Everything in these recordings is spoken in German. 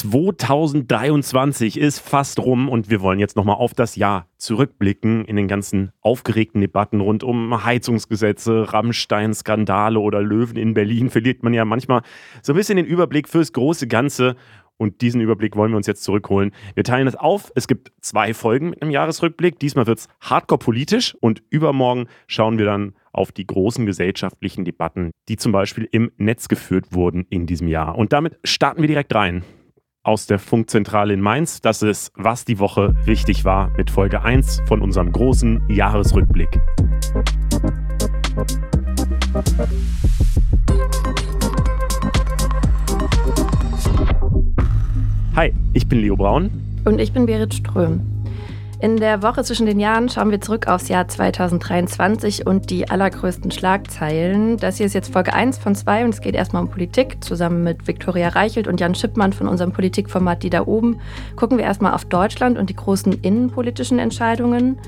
2023 ist fast rum und wir wollen jetzt nochmal auf das Jahr zurückblicken in den ganzen aufgeregten Debatten rund um Heizungsgesetze, Rammstein-Skandale oder Löwen in Berlin. Verliert man ja manchmal so ein bisschen den Überblick fürs große Ganze. Und diesen Überblick wollen wir uns jetzt zurückholen. Wir teilen es auf. Es gibt zwei Folgen mit einem Jahresrückblick. Diesmal wird es hardcore politisch und übermorgen schauen wir dann auf die großen gesellschaftlichen Debatten, die zum Beispiel im Netz geführt wurden in diesem Jahr. Und damit starten wir direkt rein aus der Funkzentrale in Mainz. Das ist, was die Woche wichtig war mit Folge 1 von unserem großen Jahresrückblick. Hi, ich bin Leo Braun. Und ich bin Berit Ström. In der Woche zwischen den Jahren schauen wir zurück aufs Jahr 2023 und die allergrößten Schlagzeilen. Das hier ist jetzt Folge 1 von 2 und es geht erstmal um Politik. Zusammen mit Viktoria Reichelt und Jan Schippmann von unserem Politikformat Die da oben gucken wir erstmal auf Deutschland und die großen innenpolitischen Entscheidungen.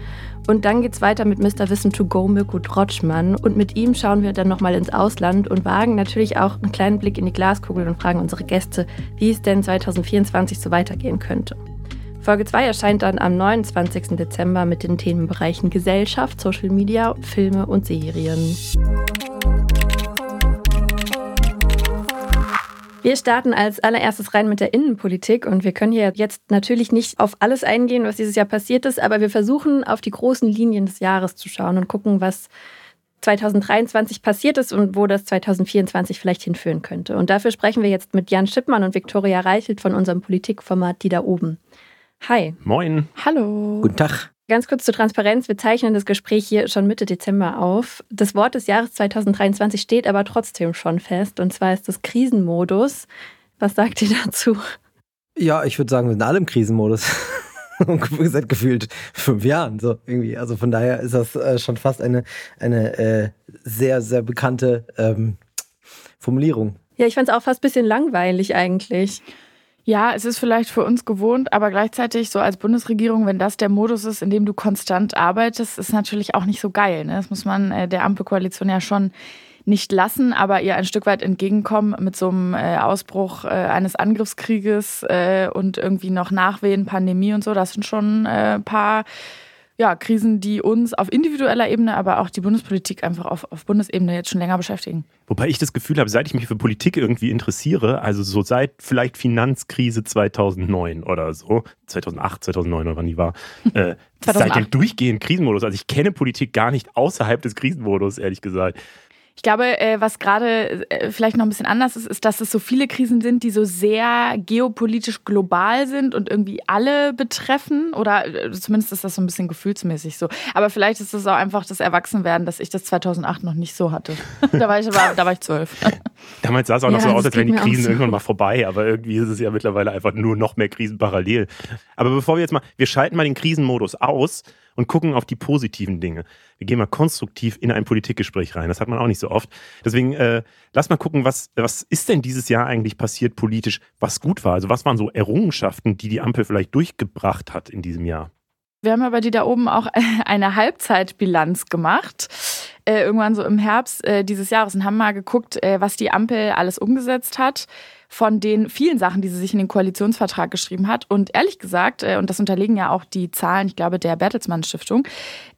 Und dann geht es weiter mit Mr. Wissen to go Mirko Trotschmann. Und mit ihm schauen wir dann nochmal ins Ausland und wagen natürlich auch einen kleinen Blick in die Glaskugel und fragen unsere Gäste, wie es denn 2024 so weitergehen könnte. Folge 2 erscheint dann am 29. Dezember mit den Themenbereichen Gesellschaft, Social Media, Filme und Serien. Wir starten als allererstes rein mit der Innenpolitik und wir können hier jetzt natürlich nicht auf alles eingehen, was dieses Jahr passiert ist, aber wir versuchen auf die großen Linien des Jahres zu schauen und gucken, was 2023 passiert ist und wo das 2024 vielleicht hinführen könnte. Und dafür sprechen wir jetzt mit Jan Schippmann und Viktoria Reichelt von unserem Politikformat Die da oben. Hi. Moin. Hallo. Guten Tag. Ganz kurz zur Transparenz. Wir zeichnen das Gespräch hier schon Mitte Dezember auf. Das Wort des Jahres 2023 steht aber trotzdem schon fest. Und zwar ist das Krisenmodus. Was sagt ihr dazu? Ja, ich würde sagen, wir sind alle im Krisenmodus. Seit gefühlt fünf Jahren. So irgendwie. Also von daher ist das äh, schon fast eine, eine äh, sehr, sehr bekannte ähm, Formulierung. Ja, ich fand es auch fast ein bisschen langweilig eigentlich. Ja, es ist vielleicht für uns gewohnt, aber gleichzeitig so als Bundesregierung, wenn das der Modus ist, in dem du konstant arbeitest, ist natürlich auch nicht so geil. Ne? Das muss man äh, der Ampelkoalition ja schon nicht lassen, aber ihr ein Stück weit entgegenkommen mit so einem äh, Ausbruch äh, eines Angriffskrieges äh, und irgendwie noch Nachwehen, Pandemie und so. Das sind schon ein äh, paar ja, Krisen, die uns auf individueller Ebene, aber auch die Bundespolitik einfach auf, auf Bundesebene jetzt schon länger beschäftigen. Wobei ich das Gefühl habe, seit ich mich für Politik irgendwie interessiere, also so seit vielleicht Finanzkrise 2009 oder so, 2008, 2009 oder wann die war, äh, seitdem durchgehend Krisenmodus. Also ich kenne Politik gar nicht außerhalb des Krisenmodus, ehrlich gesagt. Ich glaube, äh, was gerade äh, vielleicht noch ein bisschen anders ist, ist, dass es so viele Krisen sind, die so sehr geopolitisch global sind und irgendwie alle betreffen. Oder äh, zumindest ist das so ein bisschen gefühlsmäßig so. Aber vielleicht ist das auch einfach das Erwachsenwerden, dass ich das 2008 noch nicht so hatte. da war ich aber, da war ich zwölf. Damals sah es auch noch ja, so aus, als wären die Krisen so. irgendwann mal vorbei. Aber irgendwie ist es ja mittlerweile einfach nur noch mehr Krisen parallel. Aber bevor wir jetzt mal, wir schalten mal den Krisenmodus aus und gucken auf die positiven Dinge. Wir gehen mal konstruktiv in ein Politikgespräch rein. Das hat man auch nicht so oft. Deswegen äh, lass mal gucken, was, was ist denn dieses Jahr eigentlich passiert politisch, was gut war? Also was waren so Errungenschaften, die die Ampel vielleicht durchgebracht hat in diesem Jahr? Wir haben aber die da oben auch eine Halbzeitbilanz gemacht. Äh, irgendwann so im Herbst äh, dieses Jahres und haben mal geguckt, äh, was die Ampel alles umgesetzt hat von den vielen Sachen, die sie sich in den Koalitionsvertrag geschrieben hat. Und ehrlich gesagt, äh, und das unterlegen ja auch die Zahlen, ich glaube, der Bertelsmann Stiftung,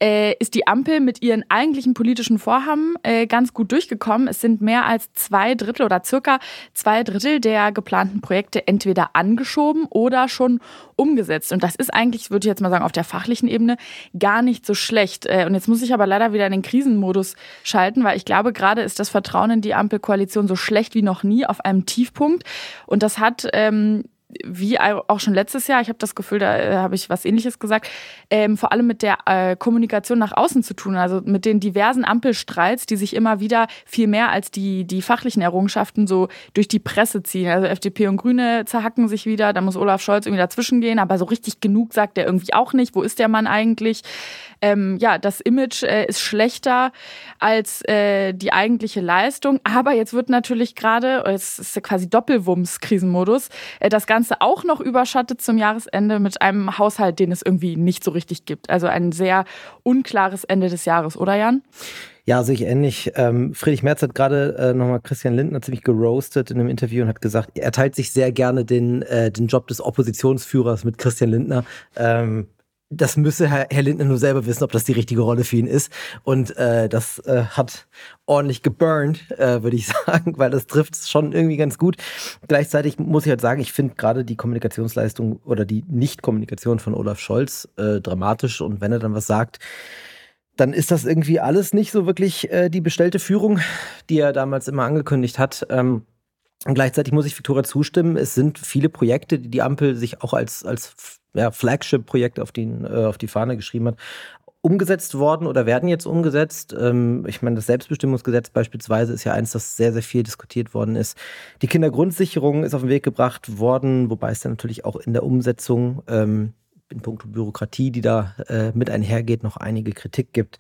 äh, ist die Ampel mit ihren eigentlichen politischen Vorhaben äh, ganz gut durchgekommen. Es sind mehr als zwei Drittel oder circa zwei Drittel der geplanten Projekte entweder angeschoben oder schon umgesetzt. Und das ist eigentlich, würde ich jetzt mal sagen, auf der fachlichen Ebene gar nicht so schlecht. Und jetzt muss ich aber leider wieder in den Krisenmodus schalten, weil ich glaube, gerade ist das Vertrauen in die Ampelkoalition so schlecht wie noch nie auf einem Tiefpunkt. Und das hat ähm, wie auch schon letztes Jahr, ich habe das Gefühl, da äh, habe ich was ähnliches gesagt, ähm, vor allem mit der äh, Kommunikation nach außen zu tun, also mit den diversen Ampelstreits, die sich immer wieder viel mehr als die, die fachlichen Errungenschaften so durch die Presse ziehen. Also FDP und Grüne zerhacken sich wieder, da muss Olaf Scholz irgendwie dazwischen gehen, aber so richtig genug sagt er irgendwie auch nicht. Wo ist der Mann eigentlich? Ähm, ja, das Image äh, ist schlechter als äh, die eigentliche Leistung, aber jetzt wird natürlich gerade, es ist ja quasi Doppelwumms-Krisenmodus, äh, das Ganze Ganze auch noch überschattet zum Jahresende mit einem Haushalt, den es irgendwie nicht so richtig gibt. Also ein sehr unklares Ende des Jahres, oder Jan? Ja, sehe ich ähnlich. Ähm, Friedrich Merz hat gerade äh, nochmal Christian Lindner ziemlich geroastet in einem Interview und hat gesagt, er teilt sich sehr gerne den, äh, den Job des Oppositionsführers mit Christian Lindner. Ähm, das müsse Herr, Herr, Lindner nur selber wissen, ob das die richtige Rolle für ihn ist. Und äh, das äh, hat ordentlich geburnt, äh, würde ich sagen, weil das trifft schon irgendwie ganz gut. Gleichzeitig muss ich halt sagen, ich finde gerade die Kommunikationsleistung oder die Nicht-Kommunikation von Olaf Scholz äh, dramatisch. Und wenn er dann was sagt, dann ist das irgendwie alles nicht so wirklich äh, die bestellte Führung, die er damals immer angekündigt hat. Ähm, und gleichzeitig muss ich Viktoria zustimmen, es sind viele Projekte, die die Ampel sich auch als, als ja, Flagship-Projekt auf, äh, auf die Fahne geschrieben hat, umgesetzt worden oder werden jetzt umgesetzt. Ähm, ich meine, das Selbstbestimmungsgesetz beispielsweise ist ja eins, das sehr, sehr viel diskutiert worden ist. Die Kindergrundsicherung ist auf den Weg gebracht worden, wobei es dann natürlich auch in der Umsetzung ähm, in puncto Bürokratie, die da äh, mit einhergeht, noch einige Kritik gibt.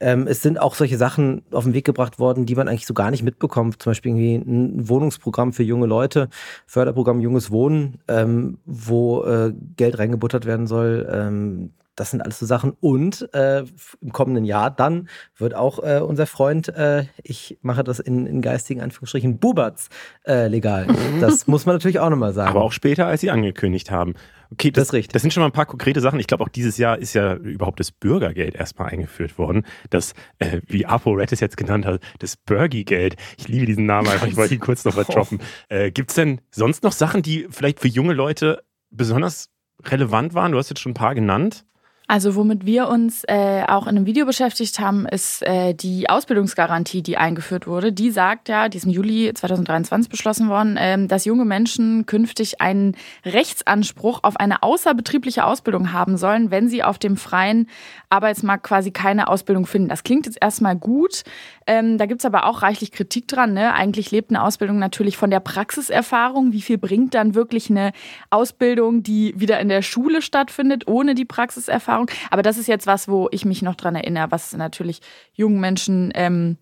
Ähm, es sind auch solche Sachen auf den Weg gebracht worden, die man eigentlich so gar nicht mitbekommt. Zum Beispiel irgendwie ein Wohnungsprogramm für junge Leute, Förderprogramm Junges Wohnen, ähm, wo äh, Geld reingebuttert werden soll. Ähm, das sind alles so Sachen. Und äh, im kommenden Jahr dann wird auch äh, unser Freund, äh, ich mache das in, in geistigen Anführungsstrichen, Bubatz äh, legal. Das muss man natürlich auch nochmal sagen. Aber auch später, als sie angekündigt haben. Okay, das, das, das, sind schon mal ein paar konkrete Sachen. Ich glaube, auch dieses Jahr ist ja überhaupt das Bürgergeld erstmal eingeführt worden. Das, äh, wie Apo Red es jetzt genannt hat, das Burgi-Geld. Ich liebe diesen Namen einfach. Ich wollte ihn kurz noch mal droppen. Äh, Gibt es denn sonst noch Sachen, die vielleicht für junge Leute besonders relevant waren? Du hast jetzt schon ein paar genannt. Also womit wir uns äh, auch in einem Video beschäftigt haben, ist äh, die Ausbildungsgarantie, die eingeführt wurde. Die sagt ja, die ist im Juli 2023 beschlossen worden, ähm, dass junge Menschen künftig einen Rechtsanspruch auf eine außerbetriebliche Ausbildung haben sollen, wenn sie auf dem freien Arbeitsmarkt quasi keine Ausbildung finden. Das klingt jetzt erstmal gut. Ähm, da gibt's aber auch reichlich Kritik dran. Ne? Eigentlich lebt eine Ausbildung natürlich von der Praxiserfahrung. Wie viel bringt dann wirklich eine Ausbildung, die wieder in der Schule stattfindet, ohne die Praxiserfahrung? Erfahrung. Aber das ist jetzt was, wo ich mich noch dran erinnere, was natürlich jungen Menschen ähm,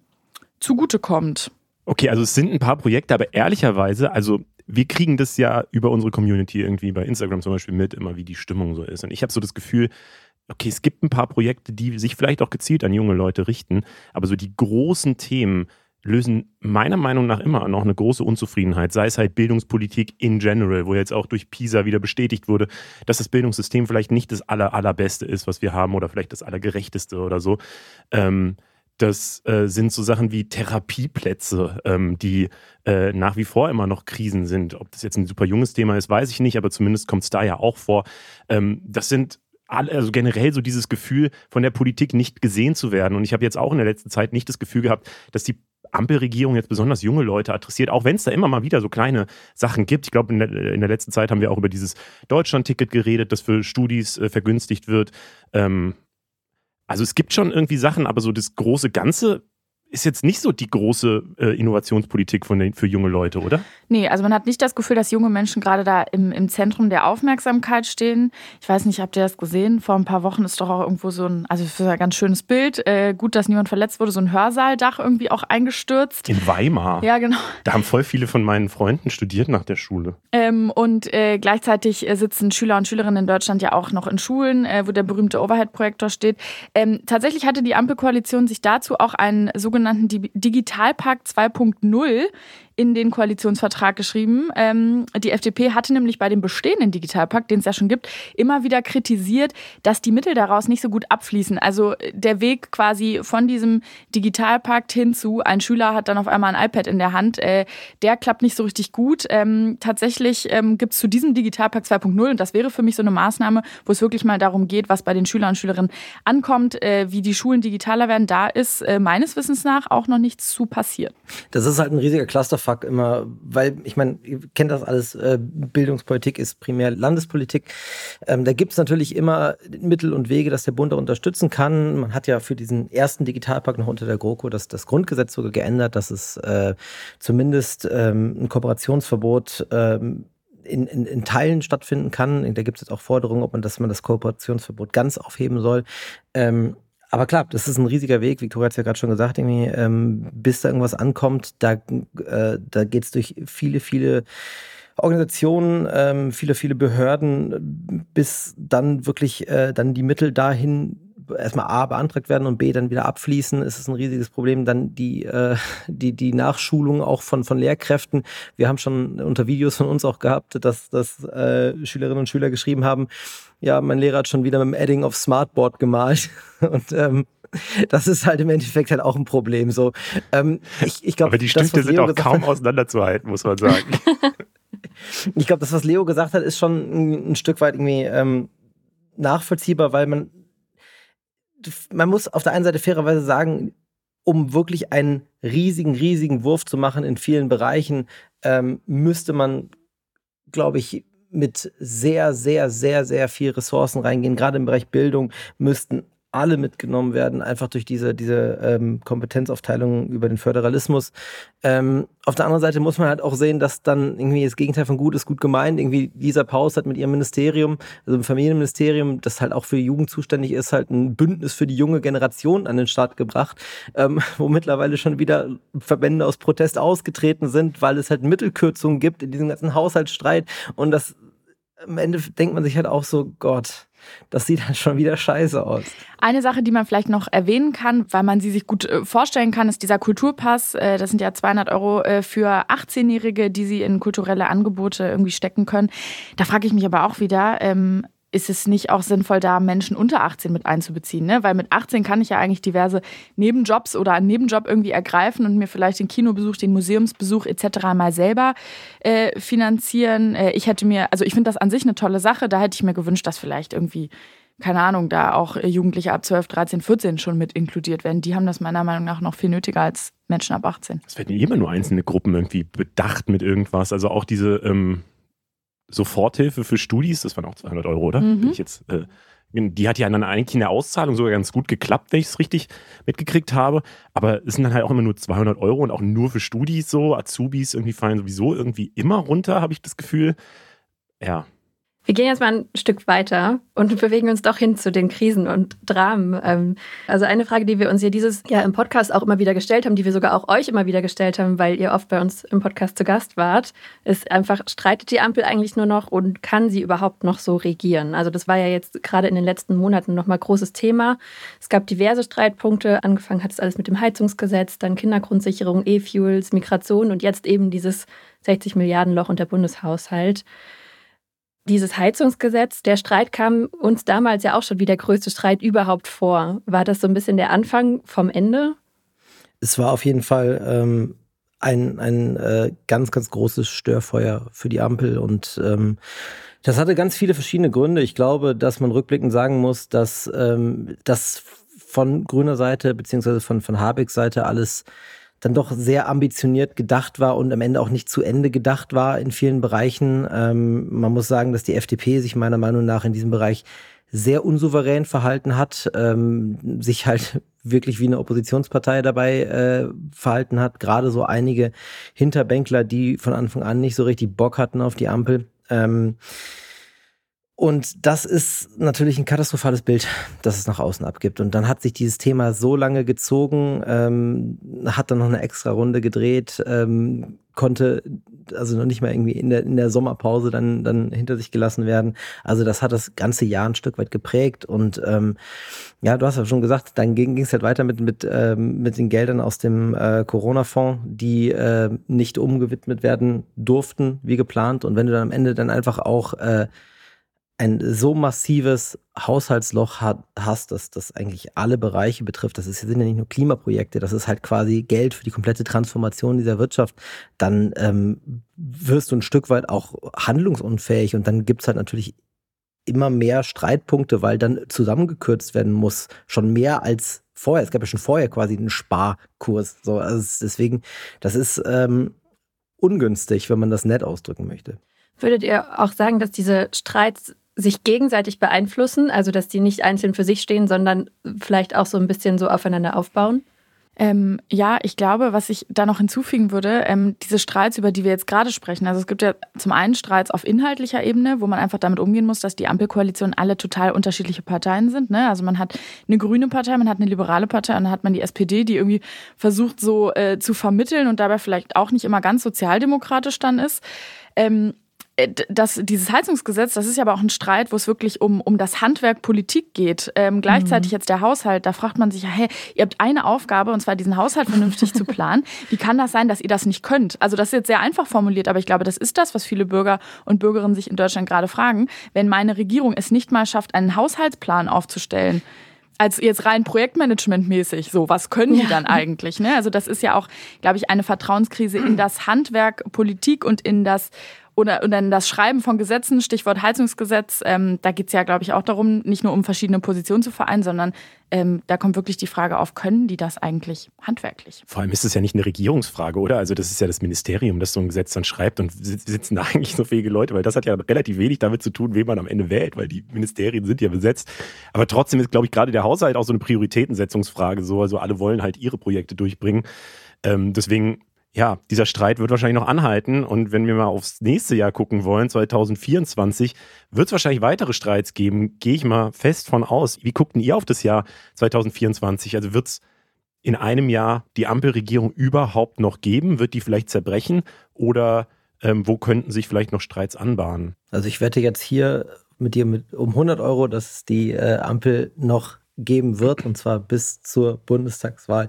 zugutekommt. Okay, also es sind ein paar Projekte, aber ehrlicherweise, also wir kriegen das ja über unsere Community irgendwie bei Instagram zum Beispiel mit, immer wie die Stimmung so ist. Und ich habe so das Gefühl, okay, es gibt ein paar Projekte, die sich vielleicht auch gezielt an junge Leute richten, aber so die großen Themen, lösen meiner Meinung nach immer noch eine große Unzufriedenheit, sei es halt Bildungspolitik in general, wo jetzt auch durch PISA wieder bestätigt wurde, dass das Bildungssystem vielleicht nicht das aller, allerbeste ist, was wir haben oder vielleicht das allergerechteste oder so. Ähm, das äh, sind so Sachen wie Therapieplätze, ähm, die äh, nach wie vor immer noch Krisen sind. Ob das jetzt ein super junges Thema ist, weiß ich nicht, aber zumindest kommt es da ja auch vor. Ähm, das sind also generell so dieses Gefühl, von der Politik nicht gesehen zu werden. Und ich habe jetzt auch in der letzten Zeit nicht das Gefühl gehabt, dass die Ampelregierung jetzt besonders junge Leute adressiert, auch wenn es da immer mal wieder so kleine Sachen gibt. Ich glaube, in, in, der letzten Zeit haben wir auch über dieses Deutschland-Ticket geredet, das für Studis äh, vergünstigt wird. Ähm, also es gibt schon irgendwie Sachen, aber so das große Ganze ist jetzt nicht so die große äh, Innovationspolitik von den, für junge Leute, oder? Nee, also man hat nicht das Gefühl, dass junge Menschen gerade da im, im Zentrum der Aufmerksamkeit stehen. Ich weiß nicht, habt ihr das gesehen? Vor ein paar Wochen ist doch auch irgendwo so ein, also für ein ganz schönes Bild, äh, gut, dass niemand verletzt wurde, so ein Hörsaaldach irgendwie auch eingestürzt. In Weimar? Ja, genau. Da haben voll viele von meinen Freunden studiert nach der Schule. Ähm, und äh, gleichzeitig äh, sitzen Schüler und Schülerinnen in Deutschland ja auch noch in Schulen, äh, wo der berühmte Overhead-Projektor steht. Ähm, tatsächlich hatte die Ampelkoalition sich dazu auch einen sogenannten sogenannten Digitalpakt 2.0 in den Koalitionsvertrag geschrieben. Ähm, die FDP hatte nämlich bei dem bestehenden Digitalpakt, den es ja schon gibt, immer wieder kritisiert, dass die Mittel daraus nicht so gut abfließen. Also äh, der Weg quasi von diesem Digitalpakt hinzu, ein Schüler hat dann auf einmal ein iPad in der Hand, äh, der klappt nicht so richtig gut. Ähm, tatsächlich ähm, gibt es zu diesem Digitalpakt 2.0, und das wäre für mich so eine Maßnahme, wo es wirklich mal darum geht, was bei den Schülern und Schülerinnen ankommt, äh, wie die Schulen digitaler werden, da ist äh, meines Wissens nach auch noch nichts zu passiert. Das ist halt ein riesiger Cluster Clusterfuck immer, weil ich meine, ihr kennt das alles, äh, Bildungspolitik ist primär Landespolitik. Ähm, da gibt es natürlich immer Mittel und Wege, dass der Bund da unterstützen kann. Man hat ja für diesen ersten Digitalpakt noch unter der GroKo das, das Grundgesetz sogar geändert, dass es äh, zumindest ähm, ein Kooperationsverbot ähm, in, in, in Teilen stattfinden kann. Da gibt es jetzt auch Forderungen, ob man, dass man das Kooperationsverbot ganz aufheben soll. Ähm, aber klar, das ist ein riesiger Weg. Victoria hat es ja gerade schon gesagt, irgendwie, ähm, bis da irgendwas ankommt, da, äh, da geht es durch viele, viele Organisationen, ähm, viele, viele Behörden, bis dann wirklich äh, dann die Mittel dahin erstmal A beantragt werden und B dann wieder abfließen, ist es ein riesiges Problem. Dann die, äh, die, die Nachschulung auch von, von Lehrkräften. Wir haben schon unter Videos von uns auch gehabt, dass, dass äh, Schülerinnen und Schüler geschrieben haben, ja, mein Lehrer hat schon wieder mit dem Adding auf Smartboard gemalt. Und ähm, das ist halt im Endeffekt halt auch ein Problem. So, ähm, ich, ich glaub, Aber die Stifte das, sind auch kaum hat, auseinanderzuhalten, muss man sagen. ich glaube, das, was Leo gesagt hat, ist schon ein, ein Stück weit irgendwie ähm, nachvollziehbar, weil man, man muss auf der einen Seite fairerweise sagen, um wirklich einen riesigen, riesigen Wurf zu machen in vielen Bereichen, ähm, müsste man, glaube ich, mit sehr, sehr, sehr, sehr viel Ressourcen reingehen. Gerade im Bereich Bildung müssten alle mitgenommen werden, einfach durch diese, diese ähm, Kompetenzaufteilung über den Föderalismus. Ähm, auf der anderen Seite muss man halt auch sehen, dass dann irgendwie das Gegenteil von gut ist gut gemeint. Irgendwie Lisa Paus hat mit ihrem Ministerium, also im Familienministerium, das halt auch für Jugend zuständig ist, halt ein Bündnis für die junge Generation an den Start gebracht, ähm, wo mittlerweile schon wieder Verbände aus Protest ausgetreten sind, weil es halt Mittelkürzungen gibt in diesem ganzen Haushaltsstreit und das am Ende denkt man sich halt auch so, Gott, das sieht dann schon wieder scheiße aus. Eine Sache, die man vielleicht noch erwähnen kann, weil man sie sich gut äh, vorstellen kann, ist dieser Kulturpass. Äh, das sind ja 200 Euro äh, für 18-Jährige, die sie in kulturelle Angebote irgendwie stecken können. Da frage ich mich aber auch wieder, ähm, ist es nicht auch sinnvoll, da Menschen unter 18 mit einzubeziehen? Ne? Weil mit 18 kann ich ja eigentlich diverse Nebenjobs oder einen Nebenjob irgendwie ergreifen und mir vielleicht den Kinobesuch, den Museumsbesuch etc. mal selber äh, finanzieren. Äh, ich hätte mir, also ich finde das an sich eine tolle Sache. Da hätte ich mir gewünscht, dass vielleicht irgendwie keine Ahnung, da auch Jugendliche ab 12, 13, 14 schon mit inkludiert werden. Die haben das meiner Meinung nach noch viel nötiger als Menschen ab 18. Es werden immer nur einzelne Gruppen irgendwie bedacht mit irgendwas. Also auch diese ähm, Soforthilfe für Studis, das waren auch 200 Euro, oder? Mhm. Ich jetzt, äh, die hat ja dann eigentlich in der Auszahlung sogar ganz gut geklappt, wenn ich es richtig mitgekriegt habe. Aber es sind dann halt auch immer nur 200 Euro und auch nur für Studis so. Azubis irgendwie fallen sowieso irgendwie immer runter, habe ich das Gefühl. Ja, wir gehen jetzt mal ein Stück weiter und bewegen uns doch hin zu den Krisen und Dramen. Ähm, also eine Frage, die wir uns hier dieses Jahr im Podcast auch immer wieder gestellt haben, die wir sogar auch euch immer wieder gestellt haben, weil ihr oft bei uns im Podcast zu Gast wart, ist einfach, streitet die Ampel eigentlich nur noch und kann sie überhaupt noch so regieren? Also das war ja jetzt gerade in den letzten Monaten nochmal großes Thema. Es gab diverse Streitpunkte. Angefangen hat es alles mit dem Heizungsgesetz, dann Kindergrundsicherung, E-Fuels, Migration und jetzt eben dieses 60 Milliarden Loch unter Bundeshaushalt dieses Heizungsgesetz, der Streit kam uns damals ja auch schon wie der größte Streit überhaupt vor. War das so ein bisschen der Anfang vom Ende? Es war auf jeden Fall ähm, ein, ein äh, ganz, ganz großes Störfeuer für die Ampel und ähm, das hatte ganz viele verschiedene Gründe. Ich glaube, dass man rückblickend sagen muss, dass ähm, das von grüner Seite beziehungsweise von, von Habecks Seite alles dann doch sehr ambitioniert gedacht war und am Ende auch nicht zu Ende gedacht war in vielen Bereichen. Ähm, man muss sagen, dass die FDP sich meiner Meinung nach in diesem Bereich sehr unsouverän verhalten hat, ähm, sich halt wirklich wie eine Oppositionspartei dabei äh, verhalten hat. Gerade so einige Hinterbänkler, die von Anfang an nicht so richtig Bock hatten auf die Ampel. Ähm, und das ist natürlich ein katastrophales Bild, das es nach außen abgibt. Und dann hat sich dieses Thema so lange gezogen, ähm, hat dann noch eine extra Runde gedreht, ähm, konnte also noch nicht mal irgendwie in der, in der Sommerpause dann, dann hinter sich gelassen werden. Also das hat das ganze Jahr ein Stück weit geprägt. Und ähm, ja, du hast ja schon gesagt, dann ging es halt weiter mit, mit, ähm, mit den Geldern aus dem äh, Corona-Fonds, die äh, nicht umgewidmet werden durften, wie geplant. Und wenn du dann am Ende dann einfach auch äh, ein so massives Haushaltsloch hat, hast, dass das eigentlich alle Bereiche betrifft, das sind ja nicht nur Klimaprojekte, das ist halt quasi Geld für die komplette Transformation dieser Wirtschaft, dann ähm, wirst du ein Stück weit auch handlungsunfähig und dann gibt's halt natürlich immer mehr Streitpunkte, weil dann zusammengekürzt werden muss, schon mehr als vorher. Es gab ja schon vorher quasi einen Sparkurs. So, also deswegen, das ist ähm, ungünstig, wenn man das nett ausdrücken möchte. Würdet ihr auch sagen, dass diese Streits sich gegenseitig beeinflussen, also dass die nicht einzeln für sich stehen, sondern vielleicht auch so ein bisschen so aufeinander aufbauen? Ähm, ja, ich glaube, was ich da noch hinzufügen würde, ähm, diese Streits, über die wir jetzt gerade sprechen. Also es gibt ja zum einen Streits auf inhaltlicher Ebene, wo man einfach damit umgehen muss, dass die Ampelkoalition alle total unterschiedliche Parteien sind. Ne? Also man hat eine grüne Partei, man hat eine liberale Partei und dann hat man die SPD, die irgendwie versucht so äh, zu vermitteln und dabei vielleicht auch nicht immer ganz sozialdemokratisch dann ist. Ähm, äh, das, dieses Heizungsgesetz, das ist ja aber auch ein Streit, wo es wirklich um, um das Handwerk Politik geht. Ähm, gleichzeitig mhm. jetzt der Haushalt, da fragt man sich ja, hey, ihr habt eine Aufgabe, und zwar diesen Haushalt vernünftig zu planen. Wie kann das sein, dass ihr das nicht könnt? Also das ist jetzt sehr einfach formuliert, aber ich glaube, das ist das, was viele Bürger und Bürgerinnen sich in Deutschland gerade fragen. Wenn meine Regierung es nicht mal schafft, einen Haushaltsplan aufzustellen, als jetzt rein projektmanagementmäßig. So, was können die ja. dann eigentlich? Ne? Also das ist ja auch, glaube ich, eine Vertrauenskrise in das Handwerk Politik und in das oder, und dann das Schreiben von Gesetzen, Stichwort Heizungsgesetz, ähm, da geht es ja, glaube ich, auch darum, nicht nur um verschiedene Positionen zu vereinen, sondern ähm, da kommt wirklich die Frage auf, können die das eigentlich handwerklich? Vor allem ist es ja nicht eine Regierungsfrage, oder? Also das ist ja das Ministerium, das so ein Gesetz dann schreibt und sitzen da eigentlich so fähige Leute, weil das hat ja relativ wenig damit zu tun, wen man am Ende wählt, weil die Ministerien sind ja besetzt. Aber trotzdem ist, glaube ich, gerade der Haushalt auch so eine Prioritätensetzungsfrage. So, also alle wollen halt ihre Projekte durchbringen. Ähm, deswegen ja, dieser Streit wird wahrscheinlich noch anhalten. Und wenn wir mal aufs nächste Jahr gucken wollen, 2024, wird es wahrscheinlich weitere Streits geben. Gehe ich mal fest von aus. Wie guckten ihr auf das Jahr 2024? Also wird es in einem Jahr die Ampelregierung überhaupt noch geben? Wird die vielleicht zerbrechen? Oder ähm, wo könnten sich vielleicht noch Streits anbahnen? Also ich wette jetzt hier mit dir mit um 100 Euro, dass die äh, Ampel noch geben wird, und zwar bis zur Bundestagswahl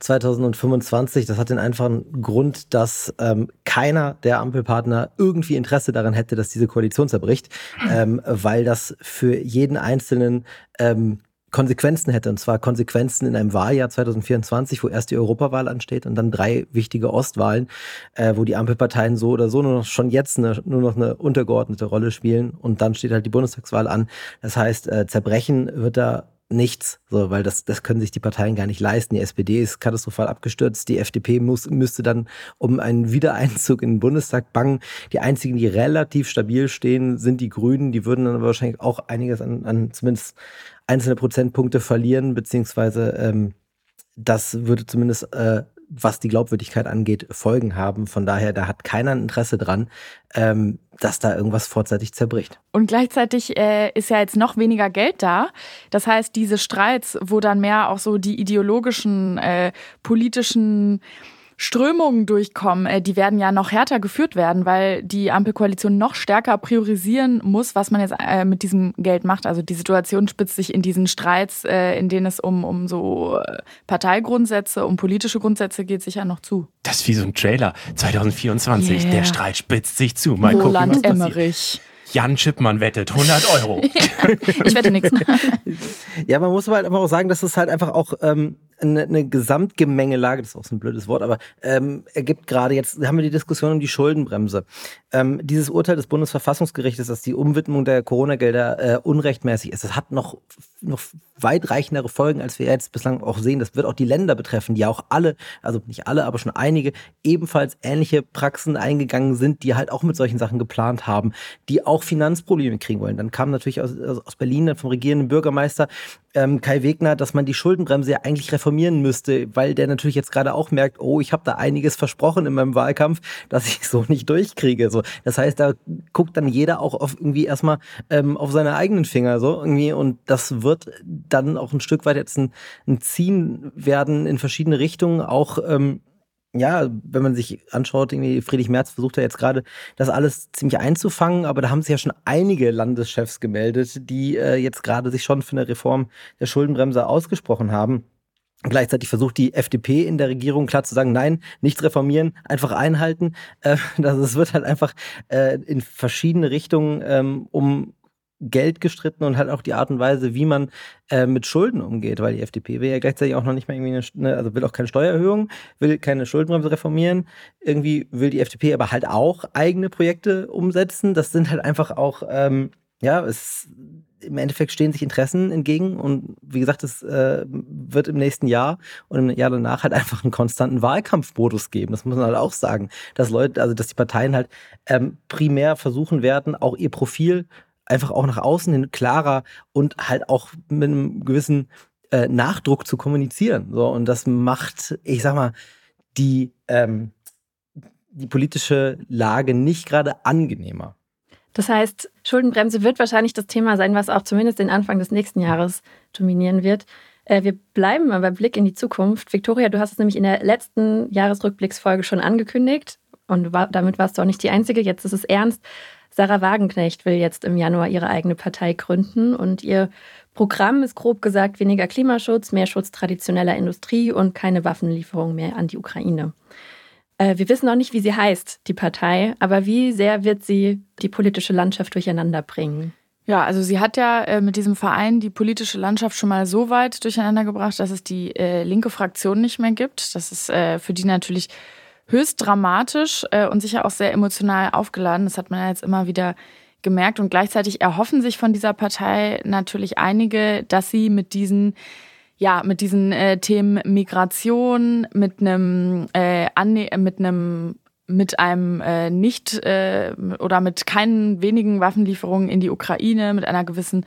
2025. Das hat den einfachen Grund, dass ähm, keiner der Ampelpartner irgendwie Interesse daran hätte, dass diese Koalition zerbricht, ähm, weil das für jeden Einzelnen ähm, Konsequenzen hätte, und zwar Konsequenzen in einem Wahljahr 2024, wo erst die Europawahl ansteht und dann drei wichtige Ostwahlen, äh, wo die Ampelparteien so oder so nur noch schon jetzt eine, nur noch eine untergeordnete Rolle spielen und dann steht halt die Bundestagswahl an. Das heißt, äh, Zerbrechen wird da nichts, so, weil das, das können sich die Parteien gar nicht leisten. Die SPD ist katastrophal abgestürzt, die FDP muss, müsste dann um einen Wiedereinzug in den Bundestag bangen. Die einzigen, die relativ stabil stehen, sind die Grünen. Die würden dann wahrscheinlich auch einiges an, an zumindest einzelne Prozentpunkte verlieren, beziehungsweise ähm, das würde zumindest äh, was die Glaubwürdigkeit angeht, Folgen haben. Von daher, da hat keiner ein Interesse dran, ähm, dass da irgendwas vorzeitig zerbricht. Und gleichzeitig äh, ist ja jetzt noch weniger Geld da. Das heißt, diese Streits, wo dann mehr auch so die ideologischen, äh, politischen Strömungen durchkommen, äh, die werden ja noch härter geführt werden, weil die Ampelkoalition noch stärker priorisieren muss, was man jetzt äh, mit diesem Geld macht. Also die Situation spitzt sich in diesen Streits, äh, in denen es um, um so Parteigrundsätze, um politische Grundsätze geht, sicher noch zu. Das ist wie so ein Trailer. 2024, yeah. der Streit spitzt sich zu. Mal Roland gucken, was Emmerich. Jan Schippmann wettet 100 Euro. ich wette nichts. Ja, man muss halt einfach auch sagen, dass es halt einfach auch ähm, eine, eine Gesamtgemengelage, das ist auch so ein blödes Wort, aber ähm, ergibt gerade jetzt, haben wir die Diskussion um die Schuldenbremse. Ähm, dieses Urteil des Bundesverfassungsgerichtes, dass die Umwidmung der Corona-Gelder äh, unrechtmäßig ist, das hat noch, noch weitreichendere Folgen, als wir jetzt bislang auch sehen. Das wird auch die Länder betreffen, die auch alle, also nicht alle, aber schon einige, ebenfalls ähnliche Praxen eingegangen sind, die halt auch mit solchen Sachen geplant haben, die auch Finanzprobleme kriegen wollen. Dann kam natürlich aus, aus Berlin dann vom regierenden Bürgermeister ähm, Kai Wegner, dass man die Schuldenbremse ja eigentlich reformieren müsste, weil der natürlich jetzt gerade auch merkt, oh, ich habe da einiges versprochen in meinem Wahlkampf, dass ich so nicht durchkriege. So, das heißt, da guckt dann jeder auch auf irgendwie erstmal ähm, auf seine eigenen Finger so irgendwie und das wird dann auch ein Stück weit jetzt ein, ein Ziehen werden in verschiedene Richtungen, auch ähm, ja, wenn man sich anschaut, irgendwie Friedrich Merz versucht ja jetzt gerade das alles ziemlich einzufangen, aber da haben sich ja schon einige Landeschefs gemeldet, die äh, jetzt gerade sich schon für eine Reform der Schuldenbremse ausgesprochen haben. Gleichzeitig versucht die FDP in der Regierung klar zu sagen, nein, nichts reformieren, einfach einhalten. Äh, das, es wird halt einfach äh, in verschiedene Richtungen ähm, um Geld gestritten und halt auch die Art und Weise, wie man äh, mit Schulden umgeht, weil die FDP will ja gleichzeitig auch noch nicht mal irgendwie eine, also will auch keine Steuererhöhung, will keine Schuldenbremse reformieren. Irgendwie will die FDP aber halt auch eigene Projekte umsetzen. Das sind halt einfach auch, ähm, ja, es im Endeffekt stehen sich Interessen entgegen und wie gesagt, es äh, wird im nächsten Jahr und im Jahr danach halt einfach einen konstanten Wahlkampfmodus geben. Das muss man halt auch sagen, dass Leute, also dass die Parteien halt ähm, primär versuchen werden, auch ihr Profil einfach auch nach außen hin klarer und halt auch mit einem gewissen äh, Nachdruck zu kommunizieren. So, und das macht, ich sag mal, die, ähm, die politische Lage nicht gerade angenehmer. Das heißt, Schuldenbremse wird wahrscheinlich das Thema sein, was auch zumindest den Anfang des nächsten Jahres dominieren wird. Äh, wir bleiben aber Blick in die Zukunft. Victoria, du hast es nämlich in der letzten Jahresrückblicksfolge schon angekündigt und war, damit warst du auch nicht die Einzige. Jetzt ist es ernst. Sarah Wagenknecht will jetzt im Januar ihre eigene Partei gründen und ihr Programm ist grob gesagt weniger Klimaschutz, mehr Schutz traditioneller Industrie und keine Waffenlieferung mehr an die Ukraine. Äh, wir wissen noch nicht, wie sie heißt, die Partei, aber wie sehr wird sie die politische Landschaft durcheinander bringen? Ja, also sie hat ja äh, mit diesem Verein die politische Landschaft schon mal so weit durcheinander gebracht, dass es die äh, linke Fraktion nicht mehr gibt. Das ist äh, für die natürlich höchst dramatisch äh, und sicher auch sehr emotional aufgeladen. Das hat man ja jetzt immer wieder gemerkt. Und gleichzeitig erhoffen sich von dieser Partei natürlich einige, dass sie mit diesen ja, mit diesen äh, Themen Migration, mit einem äh, mit einem mit einem äh, nicht äh, oder mit keinen wenigen Waffenlieferungen in die Ukraine, mit einer gewissen